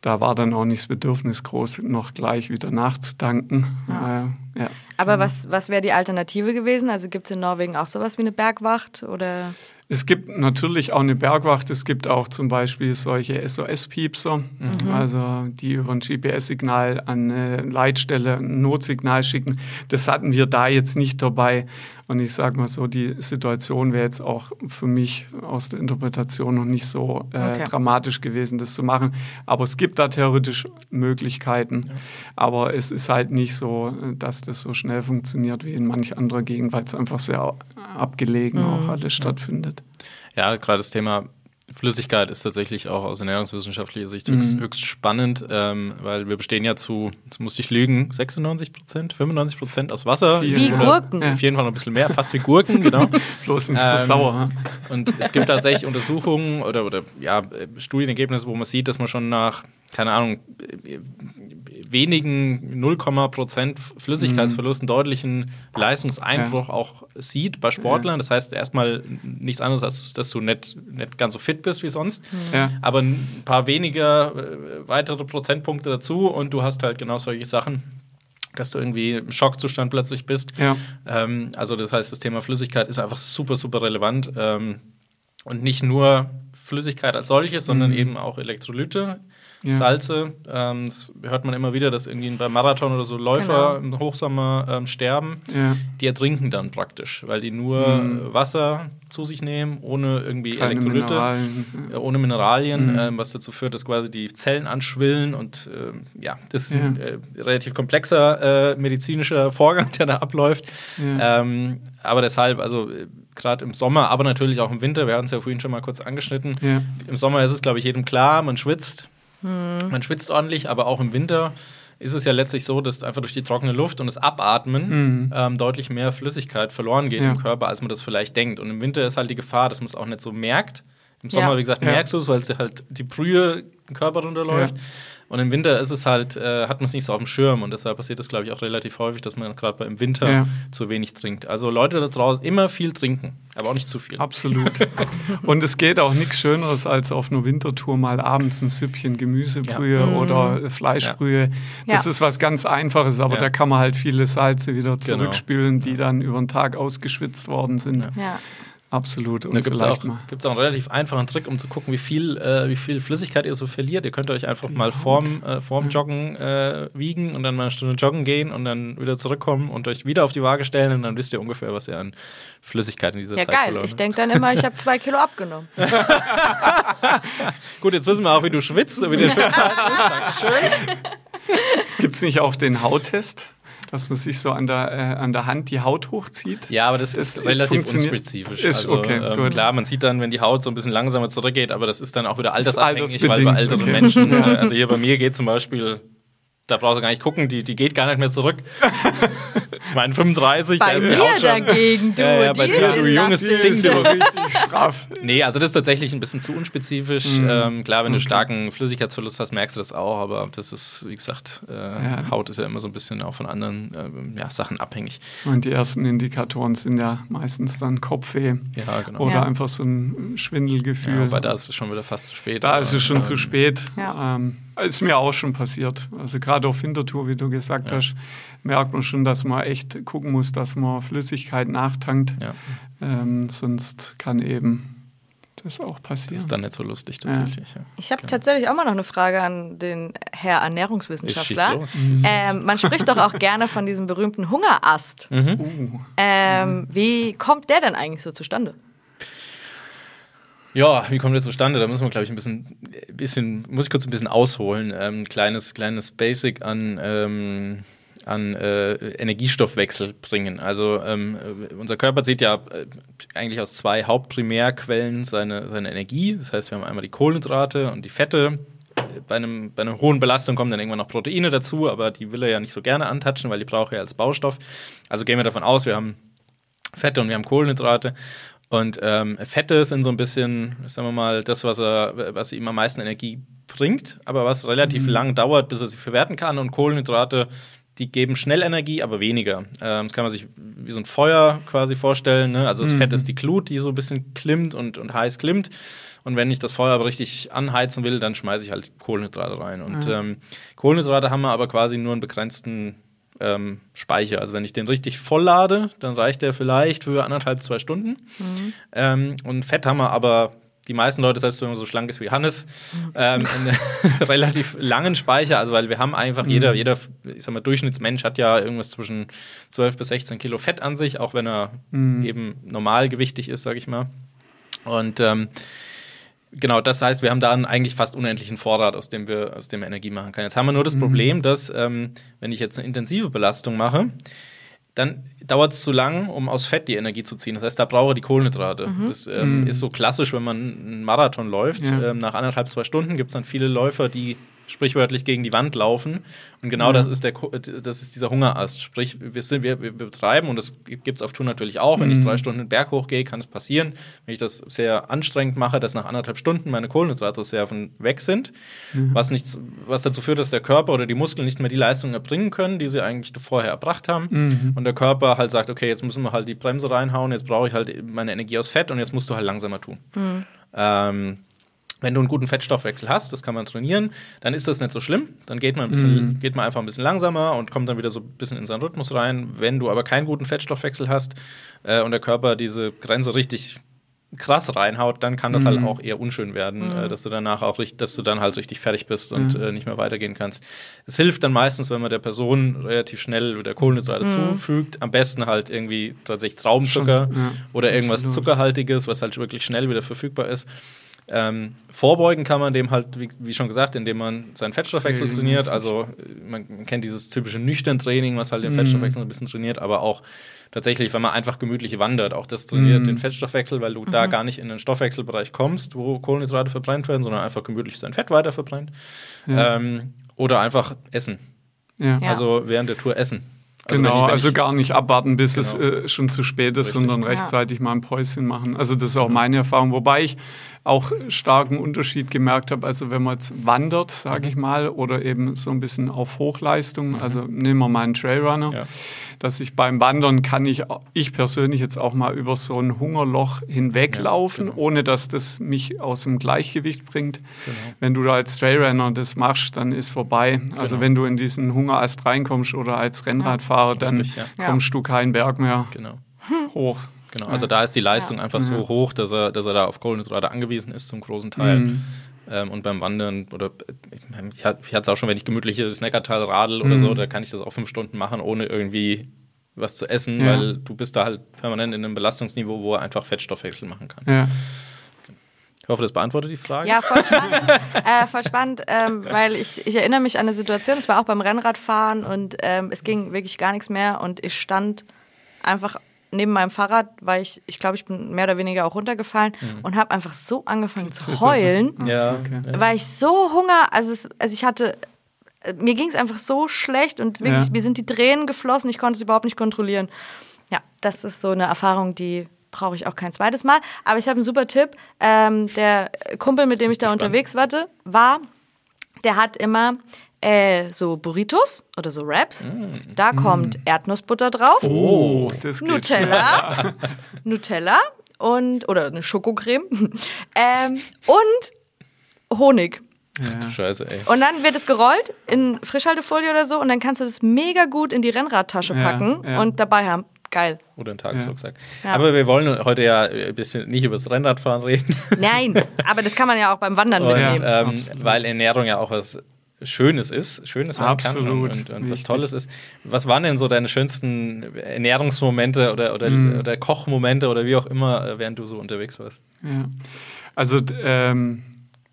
Da war dann auch nicht das Bedürfnis groß, noch gleich wieder nachzutanken. Ja. Äh, ja. Aber was, was wäre die Alternative gewesen? Also gibt es in Norwegen auch sowas wie eine Bergwacht? Oder? Es gibt natürlich auch eine Bergwacht. Es gibt auch zum Beispiel solche SOS-Piepser, also die über ein GPS-Signal an eine Leitstelle ein Notsignal schicken. Das hatten wir da jetzt nicht dabei. Und ich sage mal so, die Situation wäre jetzt auch für mich aus der Interpretation noch nicht so äh, Okay. dramatisch gewesen, das zu machen. Aber es gibt da theoretisch Möglichkeiten. Aber es ist halt nicht so, dass das so schnell funktioniert wie in manch anderer Gegend, weil es einfach sehr abgelegen auch alles stattfindet. Ja, gerade das Thema Flüssigkeit ist tatsächlich auch aus ernährungswissenschaftlicher Sicht höchst, Mhm. höchst spannend, ähm, weil wir bestehen ja zu, jetzt muss ich lügen, 96 Prozent, 95 Prozent aus Wasser. Wie Gurken. Auf jeden Fall noch ein bisschen mehr, fast wie Gurken, genau. Bloß nicht Ähm, so sauer. hm? Und es gibt tatsächlich Untersuchungen oder, oder ja, äh, Studienergebnisse, wo man sieht, dass man schon nach, keine Ahnung, äh, wenigen 0, Prozent Flüssigkeitsverlust einen deutlichen Leistungseinbruch auch sieht bei Sportlern. Das heißt erstmal nichts anderes, als dass du nicht, nicht ganz so fit bist wie sonst. Ja. Aber ein paar weniger äh, weitere Prozentpunkte dazu und du hast halt genau solche Sachen, dass du irgendwie im Schockzustand plötzlich bist. Ja. Ähm, also das heißt, das Thema Flüssigkeit ist einfach super, super relevant. Ähm, und nicht nur Flüssigkeit als solches, sondern eben auch Elektrolyte, Ja. Salze. Ähm, das hört man immer wieder, dass irgendwie beim Marathon oder so Läufer Genau. im Hochsommer ähm, sterben. Ja. Die ertrinken dann praktisch, weil die nur Mhm. Wasser zu sich nehmen, ohne irgendwie Keine Elektrolyte. Mineralien. Ja, ohne Mineralien, Mhm. ähm, was dazu führt, dass quasi die Zellen anschwillen und ähm, ja, das ist Ja. ein äh, relativ komplexer äh, medizinischer Vorgang, der da abläuft. Ähm, aber deshalb, also äh, gerade im Sommer, aber natürlich auch im Winter, wir hatten es ja vorhin schon mal kurz angeschnitten. Ja. Im Sommer ist es, glaube ich, jedem klar, man schwitzt. Man schwitzt ordentlich, aber auch im Winter ist es ja letztlich so, dass einfach durch die trockene Luft und das Abatmen Mhm. ähm, deutlich mehr Flüssigkeit verloren geht Ja. im Körper, als man das vielleicht denkt. Und im Winter ist halt die Gefahr, dass man es auch nicht so merkt. Im Sommer, Ja. wie gesagt, merkst du es, weil es halt die Brühe im Körper runterläuft. Ja. Und im Winter ist es halt, äh, hat man es nicht so auf dem Schirm und deshalb passiert es, glaube ich, auch relativ häufig, dass man gerade im Winter Ja. zu wenig trinkt. Also Leute da draußen immer viel trinken, aber auch nicht zu viel. Absolut. Und es geht auch nichts Schöneres, als auf einer Wintertour mal abends ein Süppchen Gemüsebrühe Ja. oder Fleischbrühe. Das Ja. ist was ganz Einfaches, aber Ja. da kann man halt viele Salze wieder Genau. zurückspülen, die dann über den Tag ausgeschwitzt worden sind. Ja. Absolut. Und Da gibt es auch, gibt's auch einen relativ einfachen Trick, um zu gucken, wie viel, äh, wie viel Flüssigkeit ihr so verliert. Ihr könnt euch einfach mal vorm, äh, vorm Joggen äh, wiegen und dann mal eine Stunde joggen gehen und dann wieder zurückkommen und euch wieder auf die Waage stellen und dann wisst ihr ungefähr, was ihr an Flüssigkeit in dieser Ja, Zeit geil. verloren Ich denke dann immer, ich habe zwei Kilo abgenommen. Gut, jetzt wissen wir auch, wie du schwitzt und wie der Schwitzverhalten ist. Dankeschön. Gibt es nicht auch den Hauttest, dass man sich so an der, äh, an der Hand die Haut hochzieht? Ja, aber das ist es relativ unspezifisch. Ist also, okay, ähm, gut. klar, man sieht dann, wenn die Haut so ein bisschen langsamer zurückgeht, aber das ist dann auch wieder altersabhängig, weil bei älteren okay. Menschen, Ja. äh, also hier bei mir geht zum Beispiel, da brauchst du gar nicht gucken, die, die geht gar nicht mehr zurück. ich meine, 35, da Bei ist die Haut schon. dagegen, du. Ja, ja, bei dir, du junges. Ding, aber richtig straff. Nee, also das ist tatsächlich ein bisschen zu unspezifisch. Mhm. Ähm, klar, wenn du starken Flüssigkeitsverlust hast, merkst du das auch, aber das ist, wie gesagt, äh, Ja. Haut ist ja immer so ein bisschen auch von anderen ähm, ja, Sachen abhängig. Und die ersten Indikatoren sind ja meistens dann Kopfweh Ja, genau. oder Ja. einfach so ein Schwindelgefühl. Ja, aber da ist es schon wieder fast zu spät. Da ist es schon Ähm, zu spät. Ja. Ähm, ist mir auch schon passiert. Also gerade auf Wintertour, wie du gesagt hast, merkt man schon, dass man echt gucken muss, dass man Flüssigkeit nachtankt. Ja, Ähm, sonst kann eben das auch das passieren. ist dann nicht so lustig tatsächlich. Ja. Ich habe tatsächlich auch mal noch eine Frage an den Herr Ernährungswissenschaftler. Ähm, man spricht doch auch gerne von diesem berühmten Hungerast. Uh, Ähm, wie kommt der denn eigentlich so zustande? Ja, wie kommt der zustande? Da müssen wir, glaube ich, ein bisschen, bisschen, muss ich kurz ein bisschen ausholen. Ähm, kleines, kleines Basic an, ähm, an äh, Energiestoffwechsel bringen. Also ähm, äh, unser Körper sieht ja äh, eigentlich aus zwei Hauptprimärquellen seine, seine Energie. Das heißt, wir haben einmal die Kohlenhydrate und die Fette. Bei, einem, bei einer hohen Belastung kommen dann irgendwann noch Proteine dazu, aber die will er ja nicht so gerne antatschen, weil die braucht er als Baustoff. Also gehen wir davon aus, wir haben Fette und wir haben Kohlenhydrate. Und ähm, Fette sind so ein bisschen, sagen wir mal, das, was, er, was ihm am meisten Energie bringt, aber was relativ mhm. lang dauert, bis er sich verwerten kann. Und Kohlenhydrate, die geben schnell Energie, aber weniger. Ähm, das kann man sich wie so ein Feuer quasi vorstellen. Ne? Also das mhm. Fett ist die Glut, die so ein bisschen klimmt und, und heiß klimmt. Und wenn ich das Feuer aber richtig anheizen will, dann schmeiße ich halt Kohlenhydrate rein. Und mhm. ähm, Kohlenhydrate haben wir aber quasi nur einen begrenzten ähm, Speicher. Also wenn ich den richtig voll lade, dann reicht der vielleicht für anderthalb, zwei Stunden. Mhm. Ähm, und Fett haben wir aber die meisten Leute, selbst wenn man so schlank ist wie Hannes, mhm. ähm, einen relativ langen Speicher. Also weil wir haben einfach, mhm. jeder, jeder, ich sag mal, Durchschnittsmensch hat ja irgendwas zwischen 12 bis 16 Kilo Fett an sich, auch wenn er mhm. eben normalgewichtig ist, sag ich mal. Und ähm, Genau, das heißt, wir haben da einen eigentlich fast unendlichen Vorrat, aus dem wir, aus dem wir Energie machen können. Jetzt haben wir nur das mhm. Problem, dass, ähm, wenn ich jetzt eine intensive Belastung mache, dann dauert es zu lang, um aus Fett die Energie zu ziehen. Das heißt, da brauche ich die Kohlenhydrate. Mhm. Das ähm, mhm. ist so klassisch, wenn man einen Marathon läuft. Ja. Ähm, nach anderthalb, zwei Stunden gibt es dann viele Läufer, die sprichwörtlich gegen die Wand laufen. Und genau mhm. das, ist der, das ist dieser Hungerast. Sprich, wir, sind, wir, wir betreiben, und das gibt es auf Tour natürlich auch, wenn mhm. ich drei Stunden den Berg hochgehe, kann es passieren, wenn ich das sehr anstrengend mache, dass nach anderthalb Stunden meine Kohlenhydratreserven weg sind, mhm. was, nicht, was dazu führt, dass der Körper oder die Muskeln nicht mehr die Leistung erbringen können, die sie eigentlich vorher erbracht haben. Mhm. Und der Körper halt sagt, okay, jetzt müssen wir halt die Bremse reinhauen, jetzt brauche ich halt meine Energie aus Fett und jetzt musst du halt langsamer tun. Mhm. Ähm, wenn du einen guten Fettstoffwechsel hast, das kann man trainieren, dann ist das nicht so schlimm. Dann geht man, ein bisschen, mhm. geht man einfach ein bisschen langsamer und kommt dann wieder so ein bisschen in seinen Rhythmus rein. Wenn du aber keinen guten Fettstoffwechsel hast äh, und der Körper diese Grenze richtig krass reinhaut, dann kann das halt mhm. halt auch eher unschön werden, mhm. äh, dass du danach auch richtig, dass du dann halt richtig fertig bist und mhm. äh, nicht mehr weitergehen kannst. Es hilft dann meistens, wenn man der Person relativ schnell wieder Kohlenhydrate mhm. zufügt. Am besten halt irgendwie tatsächlich Traubenzucker ja, oder irgendwas absolut. Zuckerhaltiges, was halt wirklich schnell wieder verfügbar ist. Ähm, vorbeugen kann man dem halt, wie, wie, schon gesagt, indem man seinen Fettstoffwechsel okay, trainiert. Also man, man, kennt dieses typische nüchtern Training, was halt den mm. Fettstoffwechsel ein bisschen trainiert, aber auch tatsächlich, wenn man einfach gemütlich wandert, auch das trainiert mm. den Fettstoffwechsel, weil du mhm. da gar nicht in den Stoffwechselbereich kommst, wo Kohlenhydrate verbrennt werden, sondern einfach gemütlich sein Fett weiter verbrennt. Ja. Ähm, oder einfach essen. Ja. Also während der Tour essen. Also genau, ich, also gar nicht abwarten, bis genau. es äh, schon zu spät ist, Richtig. sondern rechtzeitig ja. mal ein Päuschen machen. Also das ist auch mhm. meine Erfahrung, wobei ich auch starken Unterschied gemerkt habe, also wenn man jetzt wandert, sage mhm. ich mal, oder eben so ein bisschen auf Hochleistung, mhm. also nehmen wir mal einen Trailrunner, ja. Dass ich beim Wandern kann ich, ich persönlich jetzt auch mal über so ein Hungerloch hinweglaufen, ja, genau. ohne dass das mich aus dem Gleichgewicht bringt. Genau. Wenn du da als Trailrunner das machst, dann ist vorbei. Also genau. wenn du in diesen Hungerast reinkommst oder als Rennradfahrer, dann Richtig, kommst du keinen Berg mehr genau. hoch. Genau, also da ist die Leistung ja. einfach so hoch, dass er, dass er da auf Kohlenhydrate angewiesen ist zum großen Teil. Mhm. Ähm, und beim Wandern, oder ich hatte es auch schon, wenn ich gemütlich das Neckartal radel oder mhm. so, da kann ich das auch fünf Stunden machen, ohne irgendwie was zu essen, ja. weil du bist da halt permanent in einem Belastungsniveau, wo er einfach Fettstoffwechsel machen kann. Ja. Ich hoffe, das beantwortet die Frage. Ja, voll spannend, äh, voll spannend ähm, weil ich, ich erinnere mich an eine Situation, es war auch beim Rennradfahren und ähm, es ging wirklich gar nichts mehr und ich stand einfach neben meinem Fahrrad, weil ich, ich glaube, ich bin mehr oder weniger auch runtergefallen mhm. und habe einfach so angefangen zu heulen, ja, okay. weil ich so Hunger, also, es, also ich hatte, mir ging es einfach so schlecht und wirklich, ja. mir sind die Tränen geflossen, ich konnte es überhaupt nicht kontrollieren. Ja, das ist so eine Erfahrung, die brauche ich auch kein zweites Mal. Aber ich habe einen super Tipp. Ähm, der Kumpel, mit dem ich da Spannend. unterwegs warte, war, der hat immer äh, so Burritos oder so Wraps. Mm. Da kommt mm. Erdnussbutter drauf. Oh, das geht Nutella. Nutella und oder eine Schokocreme. ähm, und Honig. Ja. du Scheiße, ey. Und dann wird es gerollt in Frischhaltefolie oder so und dann kannst du das mega gut in die Rennradtasche packen ja, ja. und dabei haben. Geil. Oder einen Tagesrucksack. Ja. Aber wir wollen heute ja ein bisschen nicht über das Rennradfahren reden. Nein, aber das kann man ja auch beim Wandern und, mitnehmen. Ähm, weil Ernährung ja auch was Schönes ist, Schönes sein Absolut, kann und, und, und was. Tolles ist. Was waren denn so deine schönsten Ernährungsmomente oder, oder, Mhm. oder Kochmomente oder wie auch immer, äh, während du so unterwegs warst? Ja. Also ähm,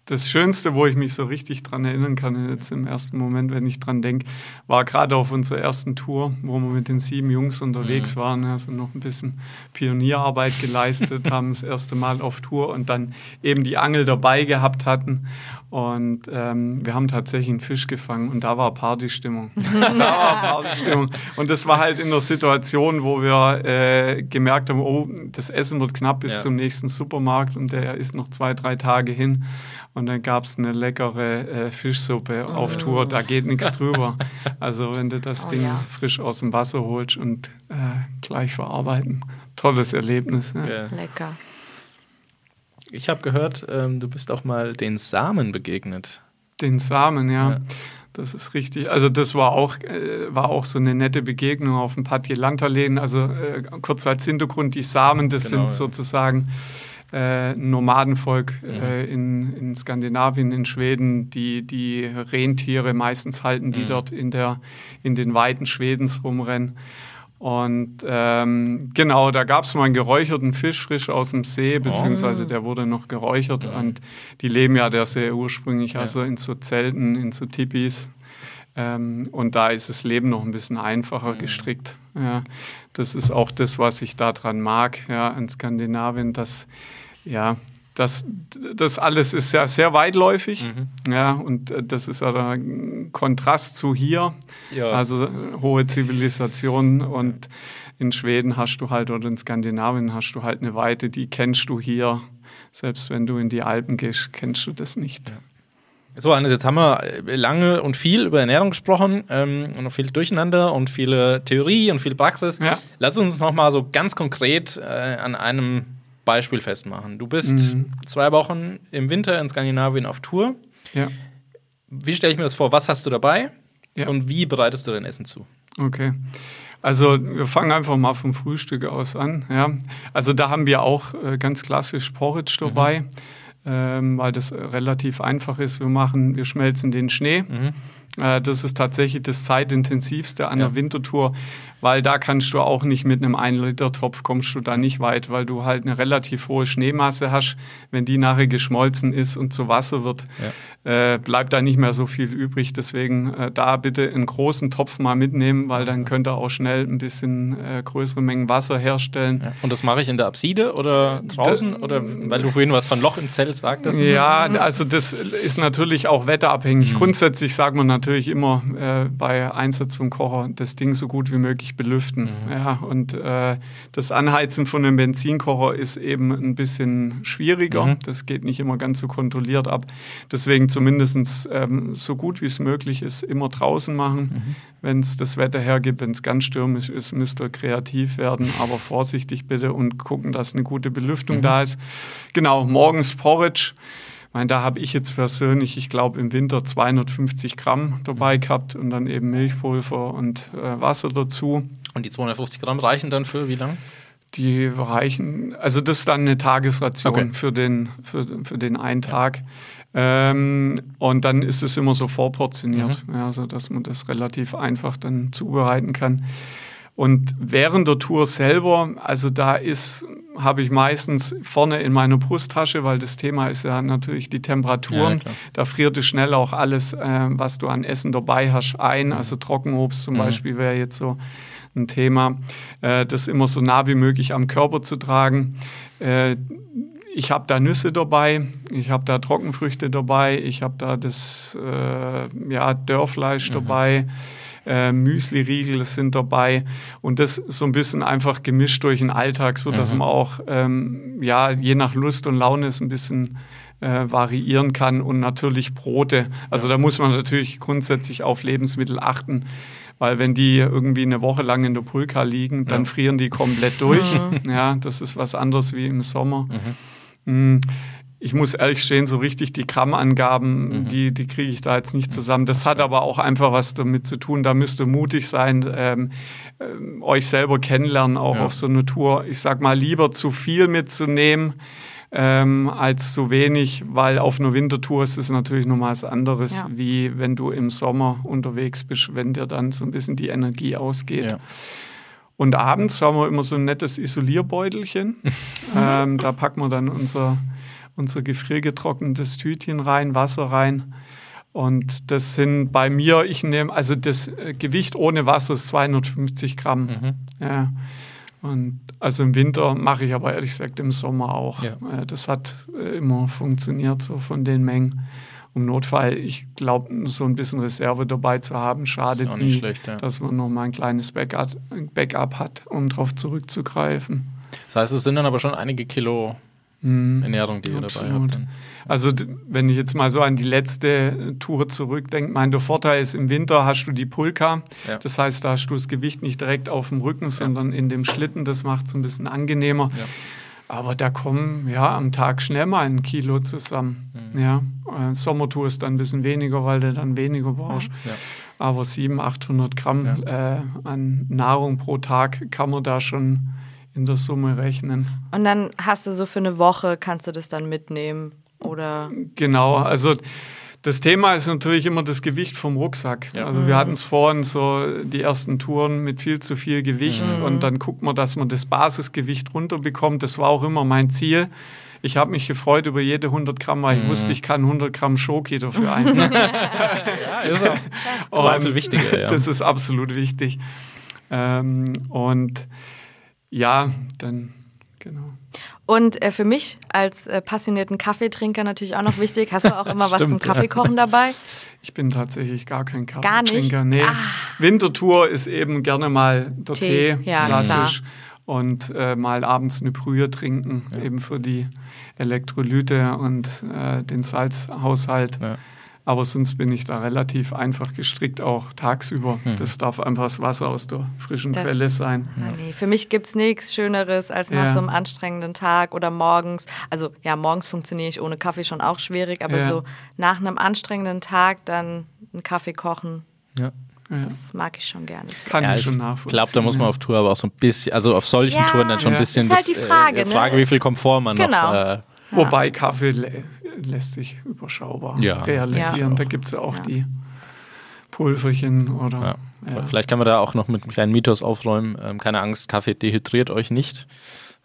das Schönste, wo ich mich so richtig dran erinnern kann, jetzt im ersten Moment, wenn ich dran denke, war gerade auf unserer ersten Tour, wo wir mit den sieben Jungs unterwegs waren, also noch ein bisschen Pionierarbeit geleistet, haben das erste Mal auf Tour und dann eben die Angel dabei gehabt hatten. Und ähm, wir haben tatsächlich einen Fisch gefangen und da war Partystimmung. da war Partystimmung. Und das war halt in der Situation, wo wir äh, gemerkt haben, oh, das Essen wird knapp bis Ja. zum nächsten Supermarkt und der ist noch zwei, drei Tage hin. Und dann gab es eine leckere äh, Fischsuppe auf Tour, da geht nichts drüber. Also wenn du das Oh Ding ja. frisch aus dem Wasser holst und äh, gleich verarbeiten. Tolles Erlebnis. Ja. Äh, Lecker. Ich habe gehört, ähm, du bist auch mal den Samen begegnet. Den Samen, ja. Ja. Das ist richtig. Also das war auch, äh, war auch so eine nette Begegnung auf dem Patjelanterläden. Also äh, kurz als Hintergrund, die Samen, das Genau, ja. sind sozusagen äh, Nomadenvolk Mhm. äh, in, in Skandinavien, in Schweden, die die Rentiere meistens halten, die Mhm. dort in, der, in den Weiten Schwedens rumrennen. Und ähm, genau, da gab es mal einen geräucherten Fisch frisch aus dem See, beziehungsweise der wurde noch geräuchert. Mhm. Und die leben ja der sehr ursprünglich, Ja. also in so Zelten, in so Tipis. Ähm, und da ist das Leben noch ein bisschen einfacher Mhm. gestrickt. Ja, das ist auch das, was ich daran mag, ja, an Skandinavien, dass ja, das, das alles ist sehr, sehr weitläufig. Mhm. Ja, und äh, das ist ja der Kontrast zu hier. Ja. Also äh, hohe Zivilisation und in Schweden hast du halt oder in Skandinavien hast du halt eine Weite, die kennst du hier. Selbst wenn du in die Alpen gehst, kennst du das nicht. So, Hannes, jetzt haben wir äh, lange und viel über Ernährung gesprochen ähm, und noch viel Durcheinander und viele Theorie und viel Praxis. Ja. Lass uns noch mal so ganz konkret äh, an einem Beispiel festmachen. Du bist Mhm. zwei Wochen im Winter in Skandinavien auf Tour. Ja, Wie stelle ich mir das vor? Was hast du dabei? Ja. Und wie bereitest du dein Essen zu? okay. Also wir fangen einfach mal vom Frühstück aus an. Ja. Also da haben wir auch äh, ganz klassisch Porridge dabei, ähm, weil das äh, relativ einfach ist. Wir machen, wir schmelzen den Schnee. Äh, Das ist tatsächlich das zeitintensivste an Ja. der Wintertour, weil da kannst du auch nicht mit einem 1-Liter-Topf kommst du da nicht weit, weil du halt eine relativ hohe Schneemasse hast. Wenn die nachher geschmolzen ist und zu Wasser wird, äh, bleibt da nicht mehr so viel übrig. Deswegen äh, da bitte einen großen Topf mal mitnehmen, weil dann könnt ihr auch schnell ein bisschen äh, größere Mengen Wasser herstellen. Ja. Und das mache ich in der Abside oder draußen? oder weil du vorhin was von Loch im Zelt sagtest? Ja, also das ist natürlich auch wetterabhängig. Grundsätzlich sagt man natürlich immer äh, bei Einsatz vom Kocher das Ding so gut wie möglich belüften. Ja, und äh, das Anheizen von einem Benzinkocher ist eben ein bisschen schwieriger. Mhm. Das geht nicht immer ganz so kontrolliert ab. Deswegen zumindest ähm, so gut wie es möglich ist, immer draußen machen. Wenn es das Wetter hergibt, wenn es ganz stürmisch ist, müsst ihr kreativ werden, aber vorsichtig bitte und gucken, dass eine gute Belüftung da ist. Genau, morgens Porridge. Ich meine, da habe ich jetzt persönlich, ich glaube, im Winter 250 Gramm dabei gehabt und dann eben Milchpulver und äh, Wasser dazu. Und die 250 Gramm reichen dann für wie lang? Die reichen, also das ist dann eine Tagesration Okay. für, den, für, für den einen Tag. Ähm, und dann ist es immer so vorportioniert, Mhm. ja, so dass man das relativ einfach dann zubereiten kann. Und während der Tour selber, also da ist, habe ich meistens vorne in meiner Brusttasche, weil das Thema ist ja natürlich die Temperaturen. Ja, da friert es schnell auch alles, äh, was du an Essen dabei hast, ein. Also Trockenobst zum Mhm. Beispiel wäre jetzt so ein Thema, äh, das immer so nah wie möglich am Körper zu tragen. Äh, ich habe da Nüsse dabei, ich habe da Trockenfrüchte dabei, ich habe da das äh, ja, Dörrfleisch Mhm. dabei, äh, Müsli-Riegel sind dabei und das so ein bisschen einfach gemischt durch den Alltag, so dass Mhm. man auch ähm, ja je nach Lust und Laune es ein bisschen äh, variieren kann und natürlich Brote. Also da muss man natürlich grundsätzlich auf Lebensmittel achten. Weil wenn die irgendwie eine Woche lang in der Pulka liegen, dann Ja. frieren die komplett durch. Ja, das ist was anderes wie im Sommer. Mm, Ich muss ehrlich stehen, so richtig die Grammangaben, die, die kriege ich da jetzt nicht zusammen. Das hat aber auch einfach was damit zu tun. Da müsst ihr mutig sein, ähm, ähm, euch selber kennenlernen, auch Ja. auf so eine Tour. Ich sag mal, lieber zu viel mitzunehmen, ähm, als zu wenig, weil auf einer Wintertour ist es natürlich nochmal was anderes, Ja. wie wenn du im Sommer unterwegs bist, wenn dir dann so ein bisschen die Energie ausgeht. Ja. Und abends haben wir immer so ein nettes Isolierbeutelchen. ähm, da packen wir dann unser, unser gefriergetrocknetes Tütchen rein, Wasser rein. Und das sind bei mir, ich nehme, also das äh, Gewicht ohne Wasser ist 250 Gramm. Mhm. Ja. Und also im Winter mache ich aber ehrlich gesagt im Sommer auch. Ja. Äh, Das hat äh, immer funktioniert so von den Mengen. Im Notfall, ich glaube, so ein bisschen Reserve dabei zu haben, schadet auch nicht nie, schlecht, ja. dass man noch mal ein kleines Backup, Backup hat, um darauf zurückzugreifen. Das heißt, es sind dann aber schon einige Kilo Mhm. Ernährung, die ihr dabei Absolut. habt. Dann. Also wenn ich jetzt mal so an die letzte äh, Tour zurückdenke, mein der Vorteil ist, im Winter hast du die Pulka. Ja. Das heißt, da hast du das Gewicht nicht direkt auf dem Rücken, sondern in dem Schlitten. Das macht es ein bisschen angenehmer. Ja. Aber da kommen ja am Tag schnell mal ein Kilo zusammen. Mhm. Ja, äh, Sommertour ist dann ein bisschen weniger, weil du dann weniger brauchst. Ja. Aber 700, 800 Gramm äh, an Nahrung pro Tag kann man da schon in der Summe rechnen. Und dann hast du so für eine Woche, kannst du das dann mitnehmen oder Genau, also das Thema ist natürlich immer das Gewicht vom Rucksack. Ja. Also wir hatten es vorhin so die ersten Touren mit viel zu viel Gewicht und dann guckt man, dass man das Basisgewicht runterbekommt. Das war auch immer mein Ziel. Ich habe mich gefreut über jede 100 Gramm, weil ich wusste, ich kann 100 Gramm Schoki dafür einnehmen. Ja, ist auch. Zweifel Und wichtiger, ja. Das ist absolut wichtig. Ähm, und ja, dann genau. Und äh, für mich als äh, passionierten Kaffeetrinker natürlich auch noch wichtig. Hast du auch immer was zum Stimmt, ja. Kaffeekochen dabei? Ich bin tatsächlich gar kein Gar nicht? Kaffeetrinker. Nee. Wintertour ist eben gerne mal der Tee, Tee, ja, klassisch. Und äh, mal abends eine Brühe trinken, eben für die Elektrolyte und äh, den Salzhaushalt. Aber sonst bin ich da relativ einfach gestrickt, auch tagsüber. Hm. Das darf einfach das Wasser aus der frischen Das- Quelle sein. Ah, nee. Für mich gibt es nichts Schöneres als nach Ja. so einem anstrengenden Tag oder morgens. Also ja, morgens funktioniere ich ohne Kaffee schon auch schwierig, aber Ja. so nach einem anstrengenden Tag dann einen Kaffee kochen, Ja. Das mag ich schon gerne. Das Kann Ja, ich ich schon nachvollziehen. glaube, da muss man auf Tour aber auch so ein bisschen, also auf solchen Ja. Touren dann schon Ja. ein bisschen Ist halt die Frage, äh, ne? Frage, wie viel Komfort man Genau. noch. Äh, Wobei Kaffee lässt sich überschaubar Ja. realisieren. Ja. Da gibt es ja auch Ja. die Pulverchen oder. Ja. Ja. Vielleicht kann man da auch noch mit einem kleinen Mythos aufräumen. Ähm, keine Angst, Kaffee dehydriert euch nicht.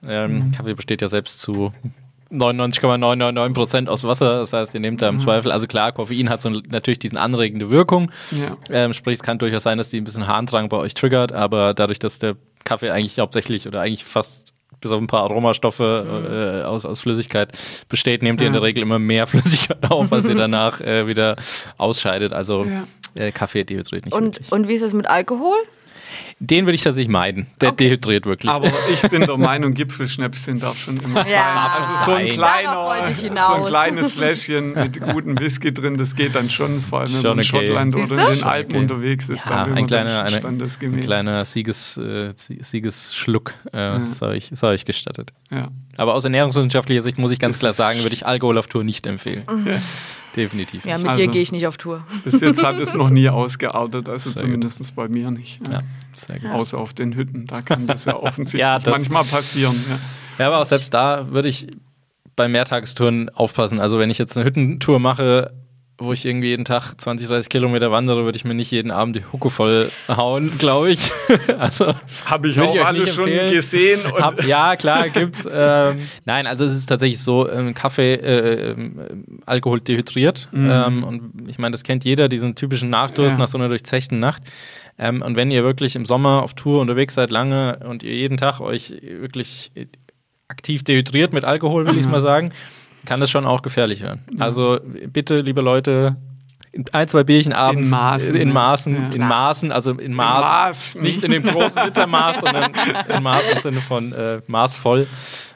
Ähm, Kaffee besteht ja selbst zu 99,999 Prozent aus Wasser. Das heißt, ihr nehmt da im Zweifel, also klar, Koffein hat so natürlich diesen anregende Wirkung. Ja. Ähm, sprich, es kann durchaus sein, dass die ein bisschen Harndrang bei euch triggert, aber dadurch, dass der Kaffee eigentlich hauptsächlich oder eigentlich fast bis auf ein paar Aromastoffe äh, aus, aus Flüssigkeit besteht, nehmt ihr in der Regel immer mehr Flüssigkeit auf, als ihr danach äh, wieder ausscheidet. Also Ja. äh, Kaffee dehydriert nicht Und, wirklich. und wie ist es mit Alkohol? Den würde ich tatsächlich meiden. Der dehydriert wirklich. Aber ich bin der Meinung, Gipfelschnäpschen darf schon immer sein. Ja. Also so ein kleiner, ich so ein kleines Fläschchen mit gutem Whisky drin, das geht dann schon, vor allem wenn Schon man in okay. Schottland Siehst oder du? in den Alpen okay. unterwegs ist. ja, ein kleiner, dann eine, ein kleiner Sieges, äh, Sie- Siegesschluck äh, sei, euch, sei euch gestattet. Ja. Aber aus ernährungswissenschaftlicher Sicht muss ich ganz klar sagen, würde ich Alkohol auf Tour nicht empfehlen. Definitiv Ja, mit Also- dir gehe ich nicht auf Tour. Bis jetzt hat es noch nie ausgeartet, also Sehr zumindest bei mir nicht. Ja. Ja, sehr gut. Außer auf den Hütten, da kann das ja offensichtlich Ja, das- manchmal passieren. Ja. Ja, aber auch selbst da würde ich bei Mehrtagestouren aufpassen. Also wenn ich jetzt eine Hüttentour mache, wo ich irgendwie jeden Tag 20, 30 Kilometer wandere, würde ich mir nicht jeden Abend die Hucke voll hauen, glaube ich. also Habe ich auch ich alle schon gesehen. Hab, ja, klar, gibt's. Ähm, nein, also es ist tatsächlich so, ähm, Kaffee, äh, ähm, Alkohol dehydriert. Ähm, und ich meine, das kennt jeder, diesen typischen Nachdurst Ja. nach so einer durchzechten Nacht. Ähm, und wenn ihr wirklich im Sommer auf Tour unterwegs seid, lange, und ihr jeden Tag euch wirklich aktiv dehydriert mit Alkohol, will ich mal sagen, kann das schon auch gefährlich werden. Also bitte, liebe Leute, ein, zwei Bierchen abends Maßen, in ne? Maßen, Ja. in Maßen, also in Maß, Maß, nicht in dem großen Litermaß, sondern in Maß im Sinne von äh, maßvoll.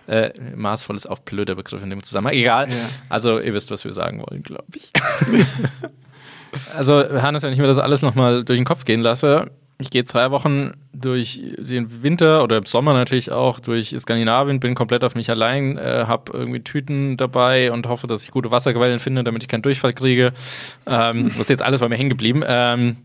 Äh, maßvoll ist auch ein blöder Begriff in dem Zusammenhang. Egal. Ja. Also ihr wisst, was wir sagen wollen, glaube ich. also Hannes, wenn ich mir das alles nochmal durch den Kopf gehen lasse, ich gehe zwei Wochen durch den Winter oder im Sommer natürlich auch durch Skandinavien, bin komplett auf mich allein, äh, habe irgendwie Tüten dabei und hoffe, dass ich gute Wasserquellen finde, damit ich keinen Durchfall kriege. Ähm, das ist jetzt alles bei mir hängen geblieben. Ähm,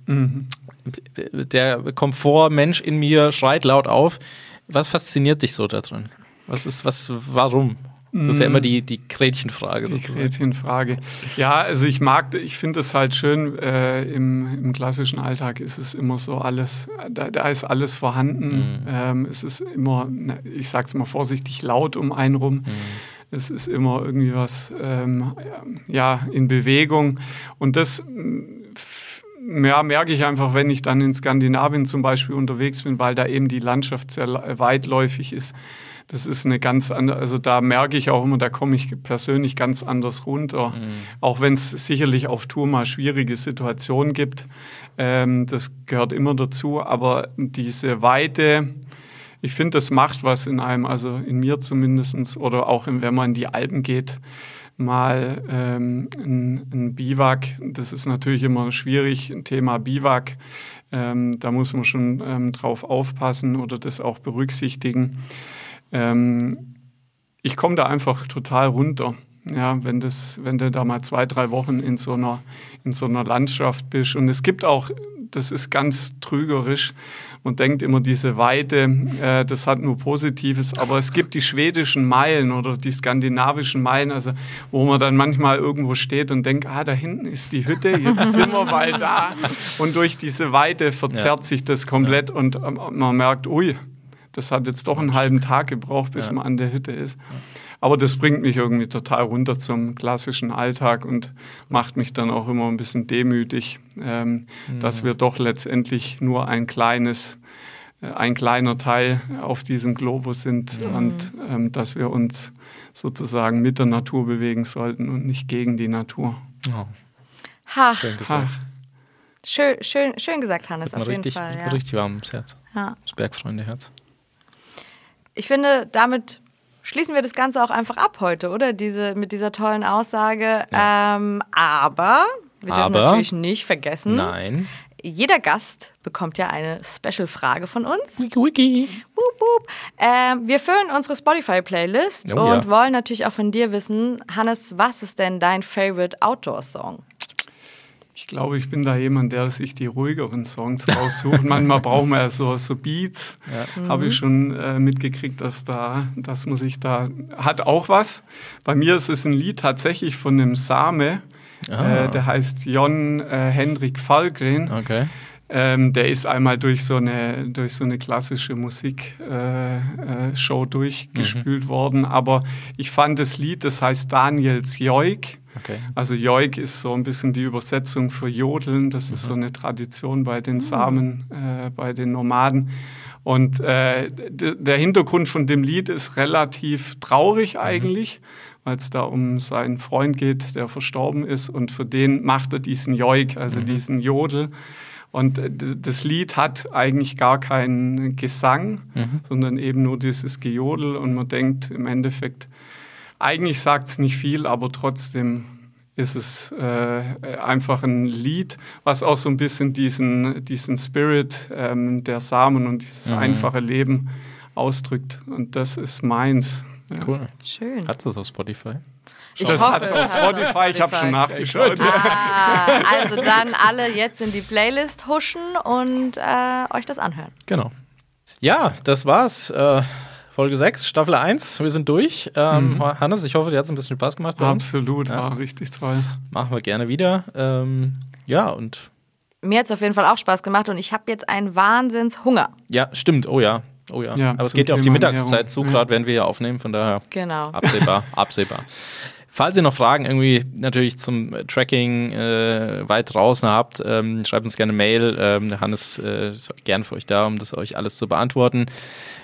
der Komfortmensch in mir schreit laut auf. Was fasziniert dich so daran? Was ist, was, warum? Das ist ja immer die, die Gretchenfrage. Die sozusagen. Gretchenfrage. Ja, also ich mag, ich finde es halt schön, äh, im, im klassischen Alltag ist es immer so alles, da, da ist alles vorhanden. Ähm, es ist immer, ich sag's mal vorsichtig, laut um einen rum. Es ist immer irgendwie was ähm, ja, in Bewegung. Und das f- ja, merke ich einfach, wenn ich dann in Skandinavien zum Beispiel unterwegs bin, weil da eben die Landschaft sehr weitläufig ist. Das ist eine ganz andere, also da merke ich auch immer, da komme ich persönlich ganz anders runter. Auch wenn es sicherlich auf Tour mal schwierige Situationen gibt. Ähm, das gehört immer dazu. Aber diese Weite, ich finde, das macht was in einem, also in mir zumindest, oder auch wenn man in die Alpen geht, mal ähm, ein, ein Biwak. Das ist natürlich immer schwierig, ein Thema Biwak. Ähm, da muss man schon ähm, drauf aufpassen oder das auch berücksichtigen. Ähm, ich komme da einfach total runter. Ja, wenn, das, wenn du da mal zwei, drei Wochen in so, einer, in so einer Landschaft bist. Und es gibt auch, das ist ganz trügerisch, man denkt immer, diese Weite, äh, das hat nur Positives, aber es gibt die schwedischen Meilen oder die skandinavischen Meilen, also wo man dann manchmal irgendwo steht und denkt, ah, da hinten ist die Hütte, jetzt sind wir mal da. Und durch diese Weite verzerrt Ja. sich das komplett und ähm, man merkt, ui, das hat jetzt doch einen halben Tag gebraucht, bis Ja. man an der Hütte ist. Aber das bringt mich irgendwie total runter zum klassischen Alltag und macht mich dann auch immer ein bisschen demütig, ähm, dass wir doch letztendlich nur ein kleines, äh, ein kleiner Teil auf diesem Globus sind und ähm, dass wir uns sozusagen mit der Natur bewegen sollten und nicht gegen die Natur. Ha, schön gesagt. Ach, schön, schön, schön gesagt, Hannes, auf jeden richtig, Fall. Ja. richtig warm ums Herz. Ja. Das Bergfreunde-Herz. Ich finde, damit schließen wir das Ganze auch einfach ab heute, oder? Diese, mit dieser tollen Aussage. Ähm, aber wir dürfen Aber- natürlich nicht vergessen, Nein. jeder Gast bekommt ja eine Special-Frage von uns. Wiki, wiki. Boop, boop. Ähm, wir füllen unsere Spotify-Playlist Oh, und ja. wollen natürlich auch von dir wissen, Hannes, was ist denn dein Favorite Outdoor-Song? Ich glaube, ich bin da jemand, der sich die ruhigeren Songs raussucht. Manchmal braucht man ja so, so Beats. Habe ich schon äh, mitgekriegt, dass da, dass man sich da hat auch was. Bei mir ist es ein Lied tatsächlich von einem Same. Ah. Äh, der heißt Jon äh, Hendrik Falkgren. Okay. Ähm, der ist einmal durch so eine, durch so eine klassische Musikshow äh, äh, Show durchgespült worden. Aber ich fand das Lied, das heißt Daniels Joik. Okay. Also Joik ist so ein bisschen die Übersetzung für Jodeln. Das ist so eine Tradition bei den Samen, äh, bei den Nomaden. Und äh, der Hintergrund von dem Lied ist relativ traurig eigentlich, weil es da um seinen Freund geht, der verstorben ist. Und für den macht er diesen Joik, also diesen Jodel. Und äh, das Lied hat eigentlich gar keinen Gesang, sondern eben nur dieses Gejodel. Und man denkt im Endeffekt, eigentlich sagt es nicht viel, aber trotzdem ist es äh, einfach ein Lied, was auch so ein bisschen diesen, diesen Spirit ähm, der Samen und dieses Mhm. einfache Leben ausdrückt. Und das ist meins. Ja. Cool. Schön. Hat es auf Spotify? Ich Das hoffe, hat es auf es hat's auf Spotify, ich habe schon nachgeschaut. Ah, also dann alle jetzt in die Playlist huschen und äh, euch das anhören. Genau. Ja, das war's. Äh, Folge 6, Staffel 1. Wir sind durch. Ähm, Hannes, ich hoffe, dir hat es ein bisschen Spaß gemacht bei uns. Absolut, Ja. war richtig toll. Machen wir gerne wieder. Ähm, ja, und Mir hat es auf jeden Fall auch Spaß gemacht und ich habe jetzt einen Wahnsinnshunger. ja, stimmt. Oh ja. Oh ja. Ja, Aber es geht ja auf die Mittagszeit Ernährung. zu, Ja. gerade wenn wir ja aufnehmen. Von daher Genau. absehbar, absehbar. Falls ihr noch Fragen irgendwie natürlich zum Tracking äh, weit draußen habt, ähm, schreibt uns gerne eine Mail. Ähm, der Hannes äh, ist gern für euch da, um das euch alles zu beantworten.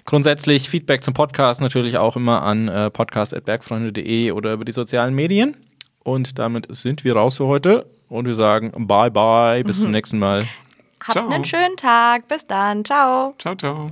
Grundsätzlich Feedback zum Podcast natürlich auch immer an äh, podcast.bergfreunde.de oder über die sozialen Medien. Und damit sind wir raus für heute und wir sagen bye bye, bis zum nächsten Mal. Habt Ciao. einen schönen Tag. Bis dann. Ciao. Ciao, ciao.